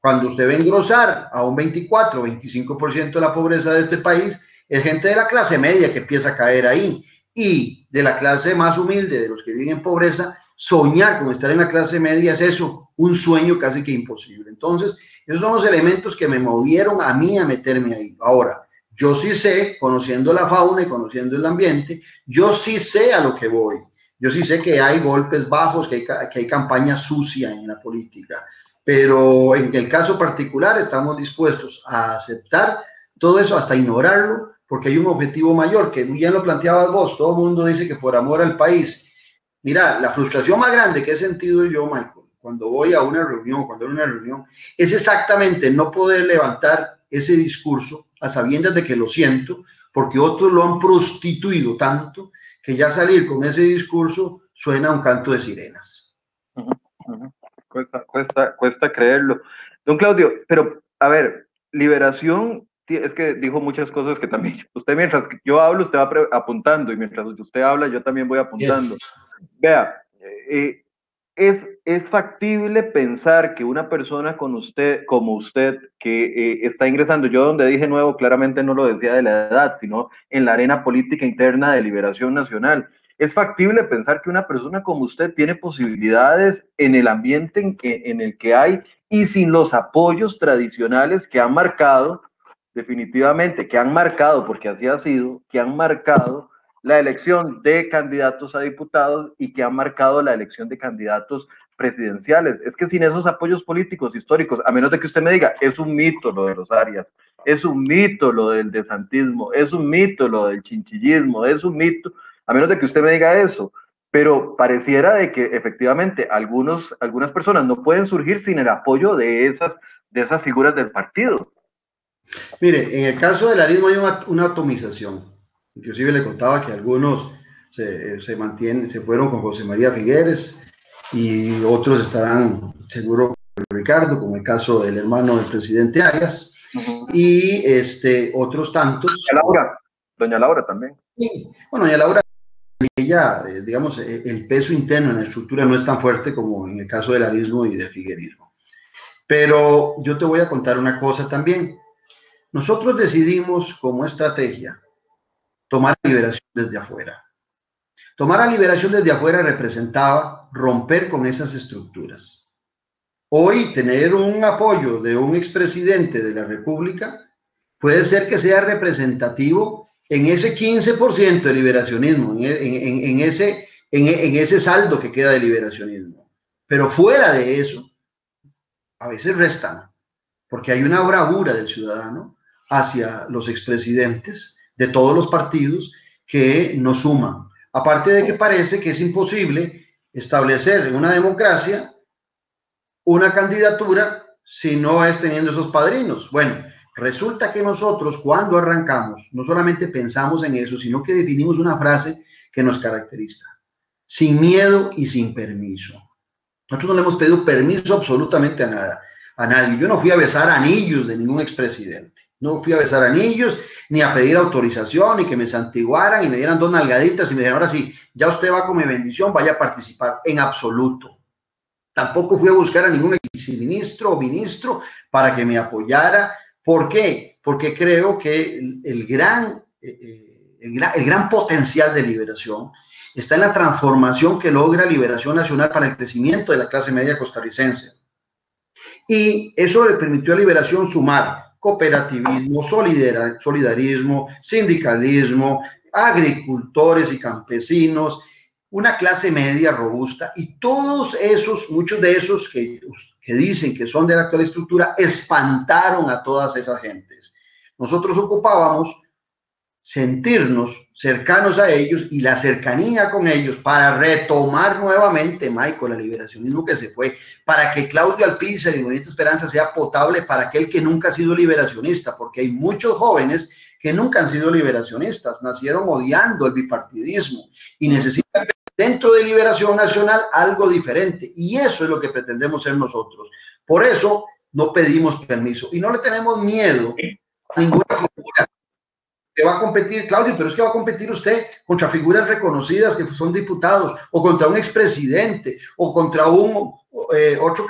cuando usted ve engrosar a un 24, 25% de la pobreza de este país, es gente de la clase media que empieza a caer ahí y de la clase más humilde, de los que viven en pobreza, soñar con estar en la clase media es eso, un sueño casi que imposible. Entonces, esos son los elementos que me movieron a mí a meterme ahí. Ahora, yo sí sé, conociendo la fauna y conociendo el ambiente, yo sí sé a lo que voy. Yo sí sé que hay golpes bajos, que hay, que hay campaña sucia en la política, pero en el caso particular estamos dispuestos a aceptar todo eso, hasta ignorarlo, porque hay un objetivo mayor, que ya lo planteabas vos, todo el mundo dice que por amor al país. Mira, la frustración más grande que he sentido yo, Michael, cuando voy a una reunión, cuando voy a una reunión, es exactamente no poder levantar ese discurso a sabiendas de que lo siento, porque otros lo han prostituido tanto que ya salir con ese discurso suena un canto de sirenas. Cuesta, cuesta, cuesta creerlo. Don Claudio, pero a ver, liberación es que dijo muchas cosas que también, usted mientras yo hablo, usted va apuntando y mientras usted habla, yo también voy apuntando. Vea, eh, es, es factible pensar que una persona con usted, como usted, que eh, está ingresando, yo donde dije nuevo, claramente no lo decía de la edad, sino en la arena política interna de liberación nacional. Es factible pensar que una persona como usted tiene posibilidades en el ambiente en, en el que hay y sin los apoyos tradicionales que han marcado, definitivamente, que han marcado, porque así ha sido, que han marcado la elección de candidatos a diputados y que ha marcado la elección de candidatos presidenciales. Es que sin esos apoyos políticos históricos, a menos de que usted me diga, es un mito lo de los Arias, es un mito lo del desantismo, es un mito lo del chinchillismo, es un mito, a menos de que usted me diga eso, pero pareciera de que efectivamente algunos, algunas personas no pueden surgir sin el apoyo de esas, de esas figuras del partido. Mire, en el caso del arismo hay una, una atomización Inclusive le contaba que algunos se, se, mantienen, se fueron con José María Figueres y otros estarán seguro con Ricardo, como el caso del hermano del presidente Arias, y este, otros tantos. Doña Laura, doña Laura también. Sí, bueno, doña Laura, ella, eh, digamos, eh, el peso interno en la estructura no es tan fuerte como en el caso del arismo y de Figuerismo. Pero yo te voy a contar una cosa también. Nosotros decidimos como estrategia tomar liberación desde afuera. Tomar la liberación desde afuera representaba romper con esas estructuras. Hoy tener un apoyo de un expresidente de la República puede ser que sea representativo en ese 15% de liberacionismo, en, ese, en ese saldo que queda de liberacionismo. Pero fuera de eso, a veces restan, porque hay una bravura del ciudadano hacia los expresidentes de todos los partidos que nos suman. Aparte de que parece que es imposible establecer en una democracia una candidatura si no es teniendo esos padrinos. Bueno, resulta que nosotros cuando arrancamos no solamente pensamos en eso, sino que definimos una frase que nos caracteriza. Sin miedo y sin permiso. Nosotros no le hemos pedido permiso absolutamente a nada, a nadie. Yo no fui a besar anillos de ningún expresidente. No fui a besar anillos, ni a pedir autorización, ni que me santiguaran y me dieran dos nalgaditas y me dijeran, ahora sí, ya usted va con mi bendición, vaya a participar. En absoluto. Tampoco fui a buscar a ningún ministro o ministro para que me apoyara. ¿Por qué? Porque creo que el, gran, eh, eh, el, gran, el gran potencial de liberación está en la transformación que logra Liberación Nacional para el crecimiento de la clase media costarricense. Y eso le permitió a Liberación sumar cooperativismo, solidarismo, sindicalismo, agricultores y campesinos, una clase media robusta y todos esos, muchos de esos que, que dicen que son de la actual estructura, espantaron a todas esas gentes. Nosotros ocupábamos sentirnos cercanos a ellos y la cercanía con ellos para retomar nuevamente, Michael, el liberacionismo que se fue, para que Claudio Alpizar y Bonita Esperanza sea potable para aquel que nunca ha sido liberacionista, porque hay muchos jóvenes que nunca han sido liberacionistas, nacieron odiando el bipartidismo y necesitan dentro de Liberación Nacional algo diferente. Y eso es lo que pretendemos ser nosotros. Por eso no pedimos permiso y no le tenemos miedo a ninguna figura que va a competir, Claudio, pero es que va a competir usted contra figuras reconocidas que son diputados, o contra un expresidente, o contra un eh, otro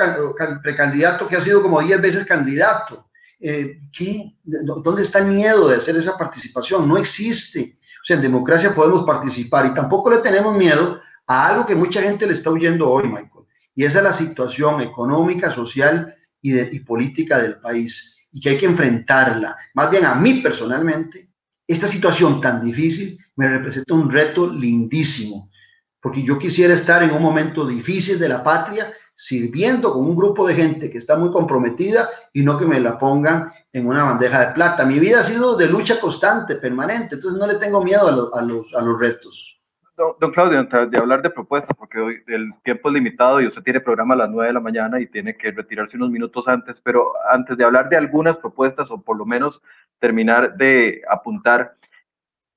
precandidato que ha sido como 10 veces candidato. Eh, ¿qué? ¿Dónde está el miedo de hacer esa participación? No existe. O sea, en democracia podemos participar y tampoco le tenemos miedo a algo que mucha gente le está huyendo hoy, Michael, y esa es la situación económica, social y, y política del país y que hay que enfrentarla. Más bien a mí personalmente esta situación tan difícil me representa un reto lindísimo, porque yo quisiera estar en un momento difícil de la patria sirviendo con un grupo de gente que está muy comprometida y no que me la pongan en una bandeja de plata. Mi vida ha sido de lucha constante, permanente, entonces no le tengo miedo a, los, a los retos. Don, Claudio, de hablar de propuestas, porque hoy el tiempo es limitado y usted tiene programa a las 9 de la mañana y tiene que retirarse unos minutos antes, pero antes de hablar de algunas propuestas o por lo menos terminar de apuntar,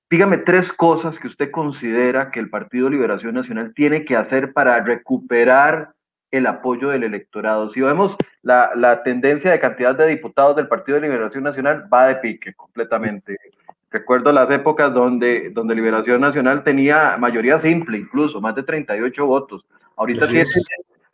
dígame tres cosas que usted considera que el Partido Liberación Nacional tiene que hacer para recuperar el apoyo del electorado. Si vemos la, la tendencia de cantidad de diputados del Partido de Liberación Nacional, va de pique completamente. Recuerdo las épocas donde, donde Liberación Nacional tenía mayoría simple, incluso más de 38 votos. Ahorita tiene,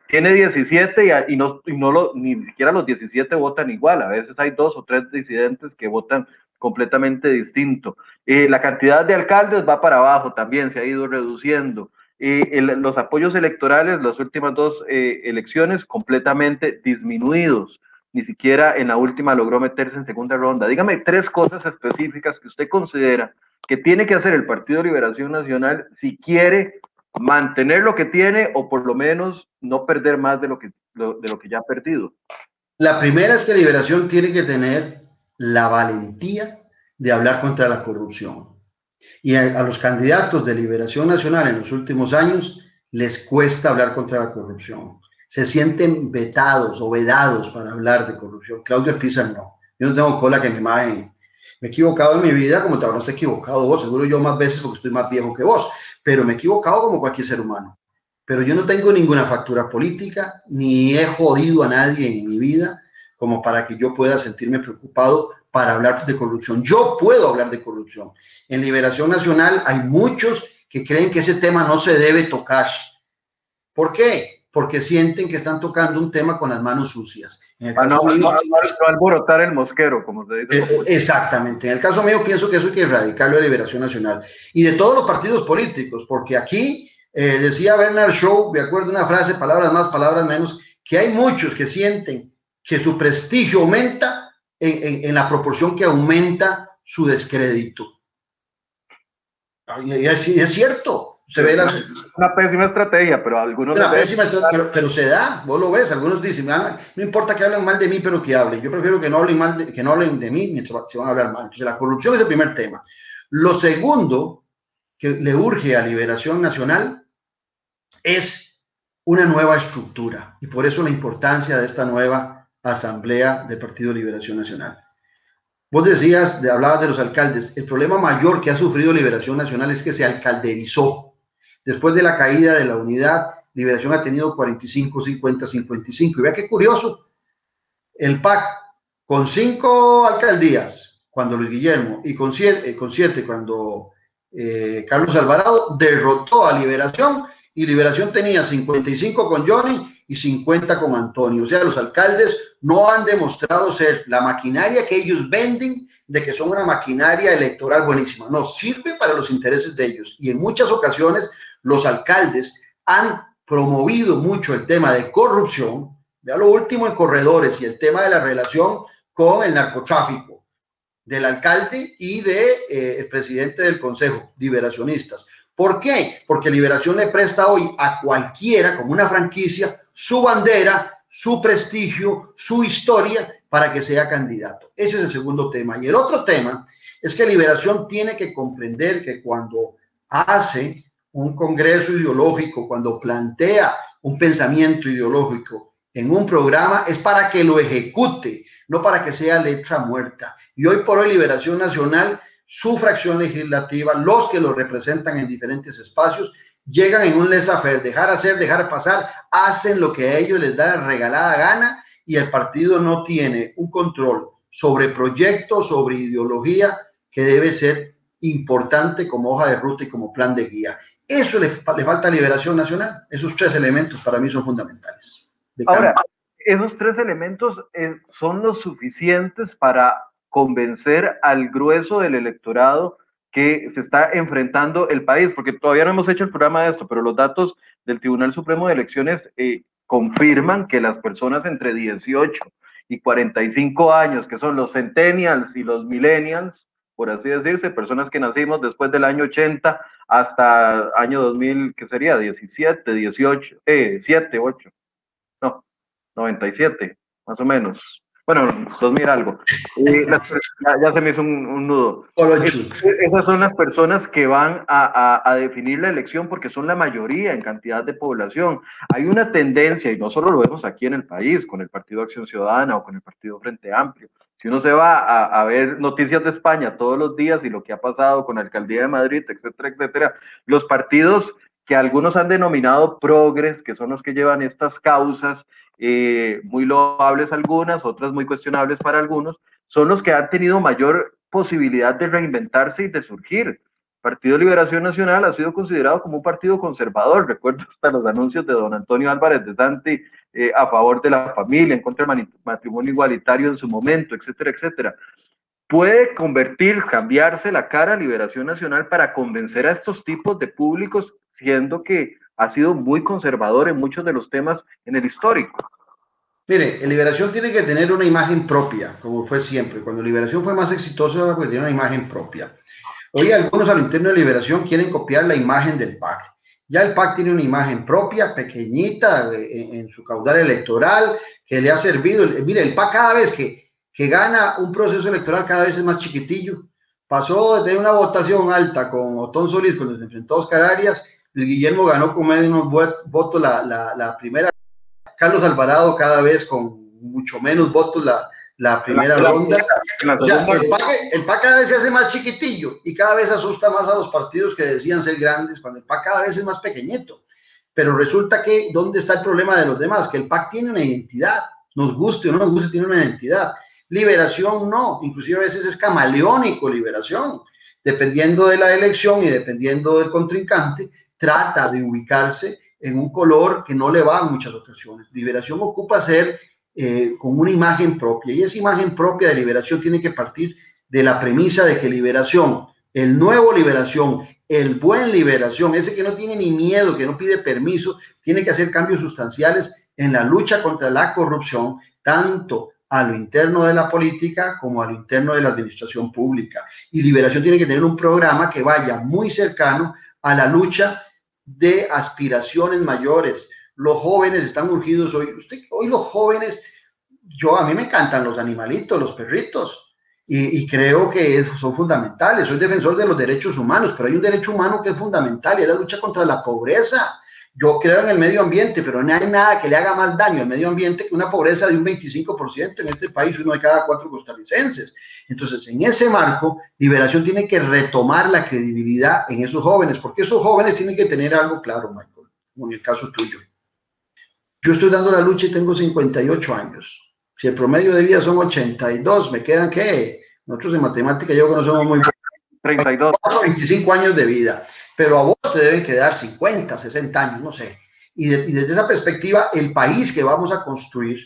tiene, 17 y, no, y no lo, ni siquiera los 17 votan igual. A veces hay dos o tres disidentes que votan completamente distinto. Eh, la cantidad de alcaldes va para abajo también, se ha ido reduciendo. Eh, los apoyos electorales, las últimas dos eh, elecciones, completamente disminuidos ni siquiera en la última logró meterse en segunda ronda. Dígame tres cosas específicas que usted considera que tiene que hacer el Partido Liberación Nacional si quiere mantener lo que tiene o por lo menos no perder más de lo que, de lo que ya ha perdido. La primera es que Liberación tiene que tener la valentía de hablar contra la corrupción. Y a los candidatos de Liberación Nacional en los últimos años les cuesta hablar contra la corrupción se sienten vetados o vedados para hablar de corrupción. Claudio Pizar no. Yo no tengo cola que me imagen. Me he equivocado en mi vida como te habrás equivocado vos, seguro yo más veces porque estoy más viejo que vos, pero me he equivocado como cualquier ser humano. Pero yo no tengo ninguna factura política, ni he jodido a nadie en mi vida como para que yo pueda sentirme preocupado para hablar de corrupción. Yo puedo hablar de corrupción. En Liberación Nacional hay muchos que creen que ese tema no se debe tocar. ¿Por qué? Porque sienten que están tocando un tema con las manos sucias. En el caso no, mío, no, alborotar el mosquero, como se dice. Eh, exactamente. En el caso mío pienso que eso hay que erradicarlo de Liberación Nacional y de todos los partidos políticos, porque aquí eh, decía Bernard Shaw, de acuerdo a una frase, palabras más, palabras menos, que hay muchos que sienten que su prestigio aumenta en, la proporción que aumenta su descrédito. Y es, es cierto, se ve una pésima estrategia, pero algunos... Una pésima estrategia, pero, se da, vos lo ves, algunos dicen, ah, no importa que hablen mal de mí, pero que hablen. Yo prefiero que no hablen mal, de, que no hablen de mí mientras se van a hablar mal. Entonces la corrupción es el primer tema. Lo segundo que le urge a Liberación Nacional es una nueva estructura y por eso la importancia de esta nueva asamblea del Partido Liberación Nacional. Vos decías, de, hablabas de los alcaldes, el problema mayor que ha sufrido Liberación Nacional es que se alcalderizó. Después de la caída de la unidad, Liberación ha tenido 45, 50, 55. Y vea qué curioso, el PAC con cinco alcaldías, cuando Luis Guillermo, y con siete, eh, con siete cuando eh, Carlos Alvarado derrotó a Liberación, y Liberación tenía 55 con Johnny y 50 con Antonio. O sea, los alcaldes no han demostrado ser la maquinaria que ellos venden de que son una maquinaria electoral buenísima. No sirve para los intereses de ellos. Y en muchas ocasiones los alcaldes han promovido mucho el tema de corrupción. Vea lo último en corredores y el tema de la relación con el narcotráfico del alcalde y del de, eh, el presidente del Consejo, liberacionistas. ¿Por qué? Porque Liberación le presta hoy a cualquiera, como una franquicia, su bandera, su prestigio, su historia para que sea candidato. Ese es el segundo tema. Y el otro tema es que Liberación tiene que comprender que cuando hace un congreso ideológico, cuando plantea un pensamiento ideológico en un programa, es para que lo ejecute, no para que sea letra muerta. Y hoy por hoy Liberación Nacional su fracción legislativa, los que lo representan en diferentes espacios, llegan en un laissez-faire, dejar hacer, dejar pasar, hacen lo que a ellos les da regalada gana y el partido no tiene un control sobre proyectos, sobre ideología que debe ser importante como hoja de ruta y como plan de guía. Eso le, le falta liberación nacional. Esos tres elementos para mí son fundamentales. Ahora, esos tres elementos eh, son los suficientes para convencer al grueso del electorado que se está enfrentando el país, porque todavía no hemos hecho el programa de esto, pero los datos del Tribunal Supremo de Elecciones eh, confirman que las personas entre 18 y 45 años, que son los centennials y los millennials, por así decirse, personas que nacimos después del año 80 hasta año 2000, que sería 17, 18, eh, 7, 8, no, 97, más o menos. Bueno, 2000 algo. ya, se me hizo un, nudo. esas son las personas que van a, definir la elección porque son la mayoría en cantidad de población. Hay una tendencia, y no solo lo vemos aquí en el país, con el Partido Acción Ciudadana o con el Partido Frente Amplio. Si uno se va a, ver noticias de España todos los días y lo que ha pasado con la Alcaldía de Madrid, etcétera, etcétera, los partidos que algunos han denominado progres, que son los que llevan estas causas, eh, muy loables algunas, otras muy cuestionables para algunos, son los que han tenido mayor posibilidad de reinventarse y de surgir. Partido Liberación Nacional ha sido considerado como un partido conservador. Recuerdo hasta los anuncios de don Antonio Álvarez de Santi eh, a favor de la familia, en contra del matrimonio igualitario en su momento, etcétera, etcétera puede convertir, cambiarse la cara a Liberación Nacional para convencer a estos tipos de públicos, siendo que ha sido muy conservador en muchos de los temas en el histórico. Mire, Liberación tiene que tener una imagen propia, como fue siempre. Cuando Liberación fue más exitosa, porque tiene una imagen propia. Hoy algunos al interno de Liberación quieren copiar la imagen del PAC. Ya el PAC tiene una imagen propia, pequeñita, en, en su caudal electoral, que le ha servido. Mire, el PAC cada vez que que gana un proceso electoral cada vez es más chiquitillo. Pasó de una votación alta con Otón Solís cuando se enfrentó a Oscar Arias, Luis Guillermo ganó con menos votos la, la, primera, Carlos Alvarado cada vez con mucho menos votos la, la primera ronda. el, PAC, cada vez se hace más chiquitillo y cada vez asusta más a los partidos que decían ser grandes, cuando el PAC cada vez es más pequeñito. Pero resulta que, ¿dónde está el problema de los demás? Que el PAC tiene una identidad, nos guste o no nos guste, tiene una identidad. Liberación no, inclusive a veces es camaleónico liberación. Dependiendo de la elección y dependiendo del contrincante, trata de ubicarse en un color que no le va en muchas ocasiones. Liberación ocupa ser eh, con una imagen propia y esa imagen propia de liberación tiene que partir de la premisa de que liberación, el nuevo liberación, el buen liberación, ese que no tiene ni miedo, que no pide permiso, tiene que hacer cambios sustanciales en la lucha contra la corrupción, tanto a lo interno de la política como a lo interno de la administración pública. Y Liberación tiene que tener un programa que vaya muy cercano a la lucha de aspiraciones mayores. Los jóvenes están urgidos hoy. Usted, hoy los jóvenes, yo a mí me encantan los animalitos, los perritos, y, creo que son fundamentales. Soy defensor de los derechos humanos, pero hay un derecho humano que es fundamental es la lucha contra la pobreza. Yo creo en el medio ambiente, pero no hay nada que le haga más daño al medio ambiente que una pobreza de un 25% en este país, uno de cada cuatro costarricenses. Entonces, en ese marco, Liberación tiene que retomar la credibilidad en esos jóvenes, porque esos jóvenes tienen que tener algo claro, Michael, como en el caso tuyo. Yo estoy dando la lucha y tengo 58 años. Si el promedio de vida son 82, me quedan qué? Nosotros en matemática yo que no somos muy 32. 25 años de vida, pero a vos te deben quedar 50, 60 años, no sé. Y, y desde esa perspectiva, el país que vamos a construir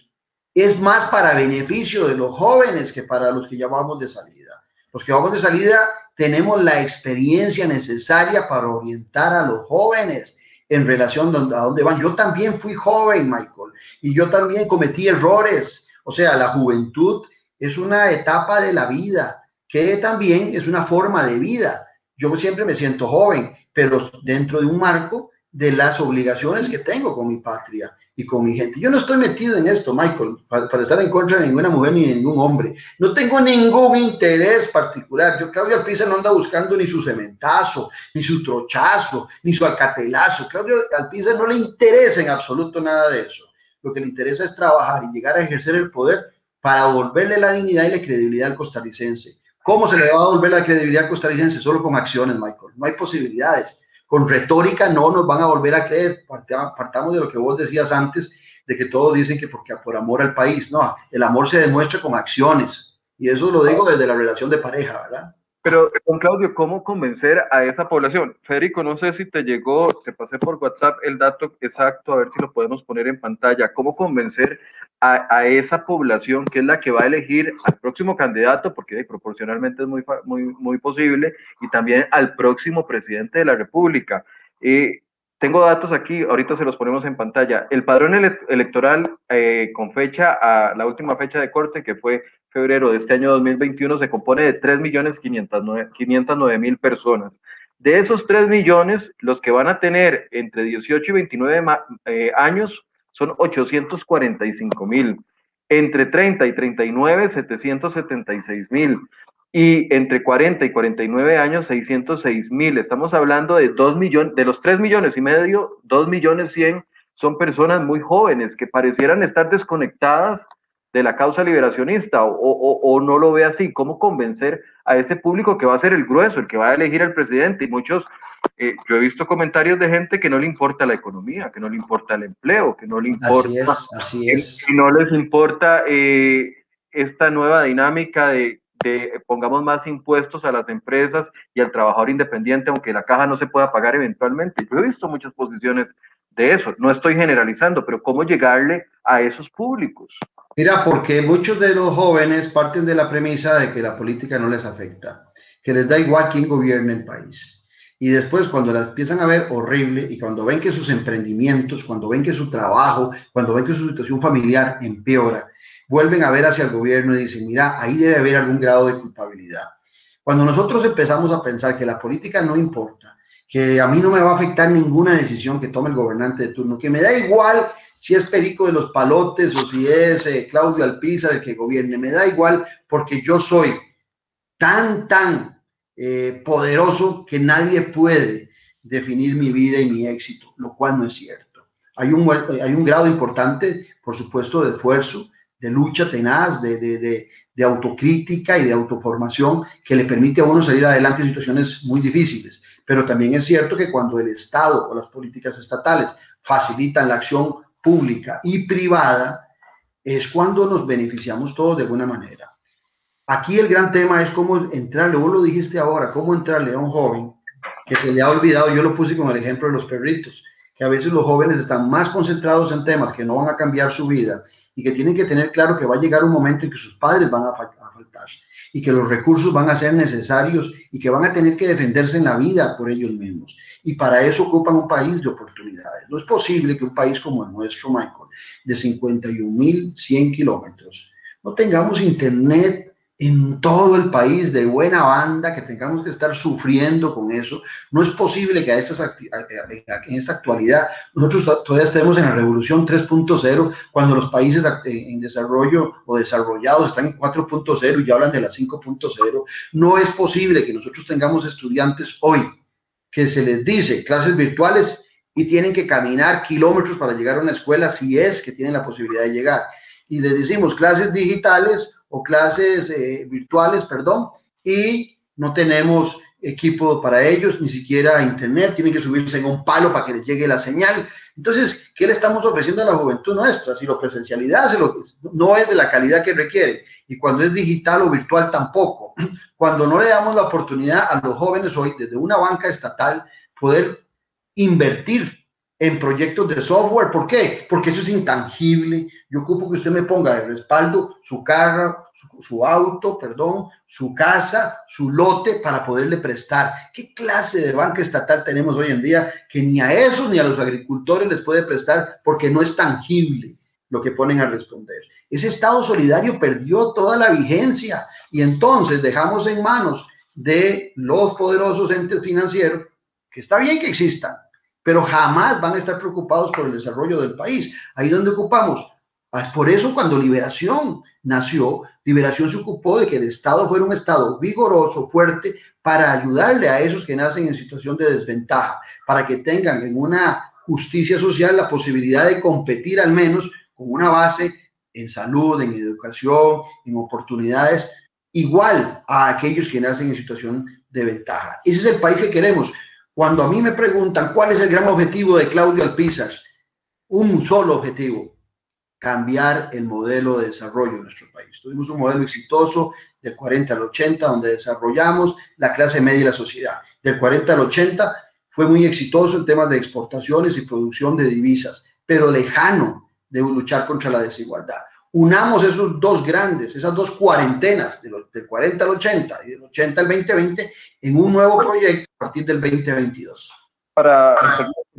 es más para beneficio de los jóvenes que para los que ya vamos de salida. Los que vamos de salida tenemos la experiencia necesaria para orientar a los jóvenes en relación a dónde van. Yo también fui joven, Michael, y yo también cometí errores o sea, la juventud es una etapa de la vida que también es una forma de vida. Yo siempre me siento joven, pero dentro de un marco de las obligaciones que tengo con mi patria y con mi gente. Yo no estoy metido en esto, Michael, para, estar en contra de ninguna mujer ni de ningún hombre. No tengo ningún interés particular. Yo, Claudio Alpiza, no anda buscando ni su cementazo, ni su trochazo, ni su alcatelazo. Claudio Alpiza no le interesa en absoluto nada de eso lo que le interesa es trabajar y llegar a ejercer el poder para devolverle la dignidad y la credibilidad al costarricense. ¿Cómo se le va a devolver la credibilidad al costarricense? Solo con acciones, Michael. No hay posibilidades. Con retórica no nos van a volver a creer. Partamos de lo que vos decías antes, de que todos dicen que porque por amor al país. No, el amor se demuestra con acciones. Y eso lo digo desde la relación de pareja, ¿verdad? Pero, don Claudio, ¿cómo convencer a esa población? Federico, no sé si te llegó, te pasé por WhatsApp el dato exacto, a ver si lo podemos poner en pantalla. ¿Cómo convencer a, esa población que es la que va a elegir al próximo candidato, porque proporcionalmente es muy, muy, muy posible, y también al próximo presidente de la República? Eh, tengo datos aquí, ahorita se los ponemos en pantalla. El padrón electoral eh, con fecha a la última fecha de corte, que fue febrero de este año 2021 se compone de 3.509.000 personas. De esos 3 millones, los que van a tener entre 18 y 29 eh, años son 845 mil. Entre 30 y 39, 776 mil. Y entre 40 y 49 años, 606 mil. Estamos hablando de 2 millones, de los 3 millones y medio, 2 millones 100 son personas muy jóvenes que parecieran estar desconectadas de la causa liberacionista o, no lo ve así? ¿Cómo convencer a ese público que va a ser el grueso, el que va a elegir al presidente? Y muchos, eh, yo he visto comentarios de gente que no le importa la economía, que no le importa el empleo, que no le importa, así es, que no les importa eh, esta nueva dinámica de que pongamos más impuestos a las empresas y al trabajador independiente, aunque la caja no se pueda pagar eventualmente. Yo he visto muchas posiciones de eso, no estoy generalizando, pero ¿cómo llegarle a esos públicos? Mira, porque muchos de los jóvenes parten de la premisa de que la política no les afecta, que les da igual quién gobierne el país. Y después cuando las empiezan a ver horrible y cuando ven que sus emprendimientos, cuando ven que su trabajo, cuando ven que su situación familiar empeora, vuelven a ver hacia el gobierno y dicen, mira, ahí debe haber algún grado de culpabilidad. Cuando nosotros empezamos a pensar que la política no importa, que a mí no me va a afectar ninguna decisión que tome el gobernante de turno, que me da igual si es Perico de los Palotes o si es eh, Claudio Alpizar el que gobierne, me da igual porque yo soy tan, tan eh, poderoso que nadie puede definir mi vida y mi éxito, lo cual no es cierto. Hay un, hay un grado importante, por supuesto, de esfuerzo, de lucha tenaz, de, de, de autocrítica y de autoformación que le permite a uno salir adelante en situaciones muy difíciles. Pero también es cierto que cuando el Estado o las políticas estatales facilitan la acción pública y privada, es cuando nos beneficiamos todos de alguna manera. Aquí el gran tema es cómo entrarle, vos lo dijiste ahora, cómo entrarle a un joven que se le ha olvidado, yo lo puse con el ejemplo de los perritos, que a veces los jóvenes están más concentrados en temas que no van a cambiar su vida y que tienen que tener claro que va a llegar un momento en que sus padres van a, faltar y que los recursos van a ser necesarios y que van a tener que defenderse en la vida por ellos mismos. Y para eso ocupan un país de oportunidades. No es posible que un país como el nuestro, Michael, de 51.100 kilómetros, no tengamos internet en todo el país de buena banda, que tengamos que estar sufriendo con eso. No es posible que a estas, en esta actualidad nosotros todavía estemos en la revolución 3.0 cuando los países en desarrollo o desarrollados están en 4.0 y ya hablan de la 5.0. No es posible que nosotros tengamos estudiantes hoy que se les dice clases virtuales y tienen que caminar kilómetros para llegar a una escuela si es que tienen la posibilidad de llegar. Y les decimos clases digitales o clases eh, virtuales, perdón, y no tenemos equipo para ellos, ni siquiera internet, tienen que subirse en un palo para que les llegue la señal. Entonces, ¿qué le estamos ofreciendo a la juventud nuestra? Si la presencialidad se lo, no es de la calidad que requiere, y cuando es digital o virtual tampoco. Cuando no le damos la oportunidad a los jóvenes hoy, desde una banca estatal, poder invertir en proyectos de software. ¿Por qué? Porque eso es intangible. Yo ocupo que usted me ponga de respaldo su carro, su, auto, perdón, su casa, su lote para poderle prestar. ¿Qué clase de banca estatal tenemos hoy en día que ni a esos ni a los agricultores les puede prestar porque no es tangible lo que ponen a responder? Ese Estado solidario perdió toda la vigencia y entonces dejamos en manos de los poderosos entes financieros, que está bien que existan, pero jamás van a estar preocupados por el desarrollo del país. Ahí donde ocupamos. Ah, por eso cuando Liberación nació, Liberación se ocupó de que el Estado fuera un Estado vigoroso, fuerte, para ayudarle a esos que nacen en situación de desventaja, para que tengan en una justicia social la posibilidad de competir al menos con una base en salud, en educación, en oportunidades, igual a aquellos que nacen en situación de ventaja. Ese es el país que queremos. Cuando a mí me preguntan cuál es el gran objetivo de Claudio Alpizar, un solo objetivo, cambiar el modelo de desarrollo de nuestro país. Tuvimos un modelo exitoso del 40 al 80, donde desarrollamos la clase media y la sociedad. Del 40 al 80 fue muy exitoso en temas de exportaciones y producción de divisas, pero lejano de luchar contra la desigualdad unamos esos dos grandes, esas dos cuarentenas, del 40 al 80 y del 80 al 2020, en un nuevo proyecto a partir del 2022. Para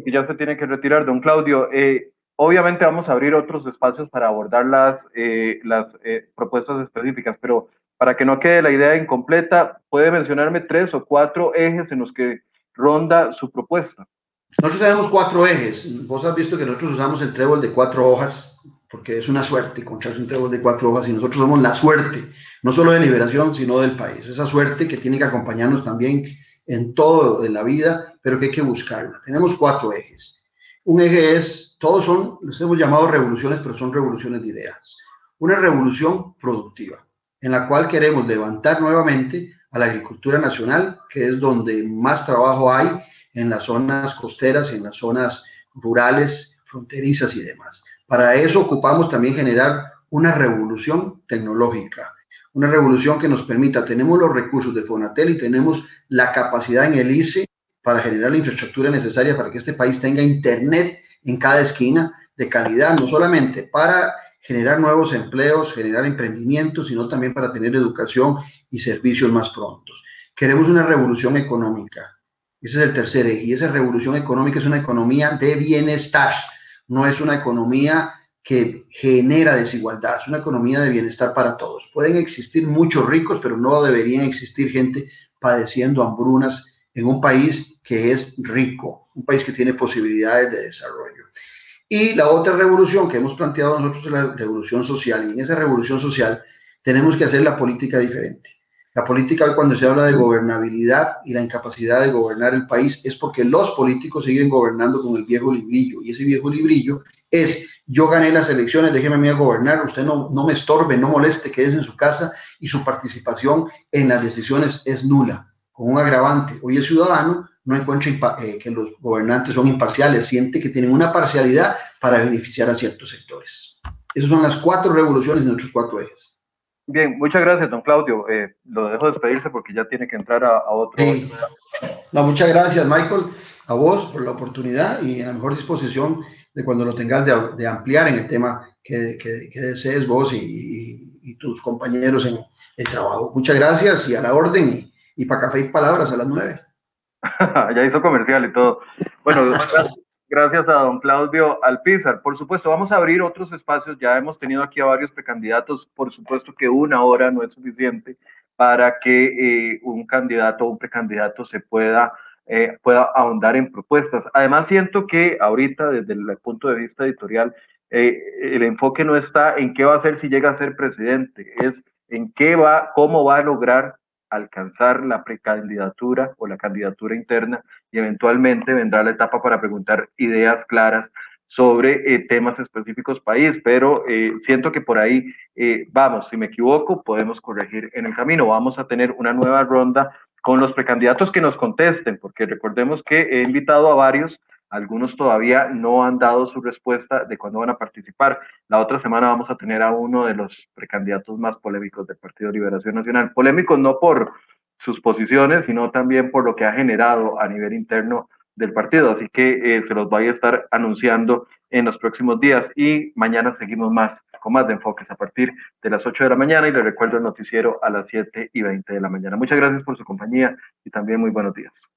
que ya se tiene que retirar, don Claudio, eh, obviamente vamos a abrir otros espacios para abordar las, eh, las eh, propuestas específicas, pero para que no quede la idea incompleta, ¿puede mencionarme tres o cuatro ejes en los que ronda su propuesta? Nosotros tenemos cuatro ejes. Vos has visto que nosotros usamos el trébol de cuatro hojas porque es una suerte encontrarse un trébol de cuatro hojas y nosotros somos la suerte, no solo de liberación, sino del país. Esa suerte que tiene que acompañarnos también en todo en la vida, pero que hay que buscarla. Tenemos cuatro ejes. Un eje es, todos son, los hemos llamado revoluciones, pero son revoluciones de ideas. Una revolución productiva, en la cual queremos levantar nuevamente a la agricultura nacional, que es donde más trabajo hay en las zonas costeras, en las zonas rurales, fronterizas y demás. Para eso ocupamos también generar una revolución tecnológica, una revolución que nos permita, tenemos los recursos de Fonatel y tenemos la capacidad en el ICE para generar la infraestructura necesaria para que este país tenga internet en cada esquina de calidad, no solamente para generar nuevos empleos, generar emprendimientos, sino también para tener educación y servicios más prontos. Queremos una revolución económica. Ese es el tercer eje. Y esa revolución económica es una economía de bienestar no es una economía que genera desigualdad, es una economía de bienestar para todos. Pueden existir muchos ricos, pero no deberían existir gente padeciendo hambrunas en un país que es rico, un país que tiene posibilidades de desarrollo. Y la otra revolución que hemos planteado nosotros es la revolución social, y en esa revolución social tenemos que hacer la política diferente. La política, cuando se habla de gobernabilidad y la incapacidad de gobernar el país, es porque los políticos siguen gobernando con el viejo librillo. Y ese viejo librillo es, yo gané las elecciones, déjeme a mí a gobernar, usted no, no me estorbe, no moleste, quédese en su casa y su participación en las decisiones es nula, con un agravante. Hoy el ciudadano no encuentra eh, que los gobernantes son imparciales, siente que tienen una parcialidad para beneficiar a ciertos sectores. Esas son las cuatro revoluciones de nuestros cuatro ejes. Bien, muchas gracias, don Claudio. Eh, lo dejo despedirse porque ya tiene que entrar a, otro. No, muchas gracias, Michael, a vos por la oportunidad y en la mejor disposición de cuando lo tengas de, ampliar en el tema que, que, desees vos y, tus compañeros en el trabajo. Muchas gracias y a la orden y, y para café y palabras a las nueve. ya hizo comercial y todo. Bueno, gracias a don Claudio Alpizar. Por supuesto, vamos a abrir otros espacios. Ya hemos tenido aquí a varios precandidatos. Por supuesto que una hora no es suficiente para que eh, un candidato o un precandidato se pueda, eh, pueda ahondar en propuestas. Además, siento que ahorita, desde el punto de vista editorial, eh, el enfoque no está en qué va a hacer si llega a ser presidente, es en qué va, cómo va a lograr alcanzar la precandidatura o la candidatura interna y eventualmente vendrá la etapa para preguntar ideas claras sobre eh, temas específicos país, pero eh, siento que por ahí eh, vamos, si me equivoco, podemos corregir en el camino. Vamos a tener una nueva ronda con los precandidatos que nos contesten, porque recordemos que he invitado a varios algunos todavía no han dado su respuesta de cuándo van a participar. La otra semana vamos a tener a uno de los precandidatos más polémicos del Partido Liberación Nacional. Polémicos no por sus posiciones, sino también por lo que ha generado a nivel interno del partido. Así que eh, se los voy a estar anunciando en los próximos días y mañana seguimos más con más de enfoques a partir de las 8 de la mañana y les recuerdo el noticiero a las 7 y 20 de la mañana. Muchas gracias por su compañía y también muy buenos días.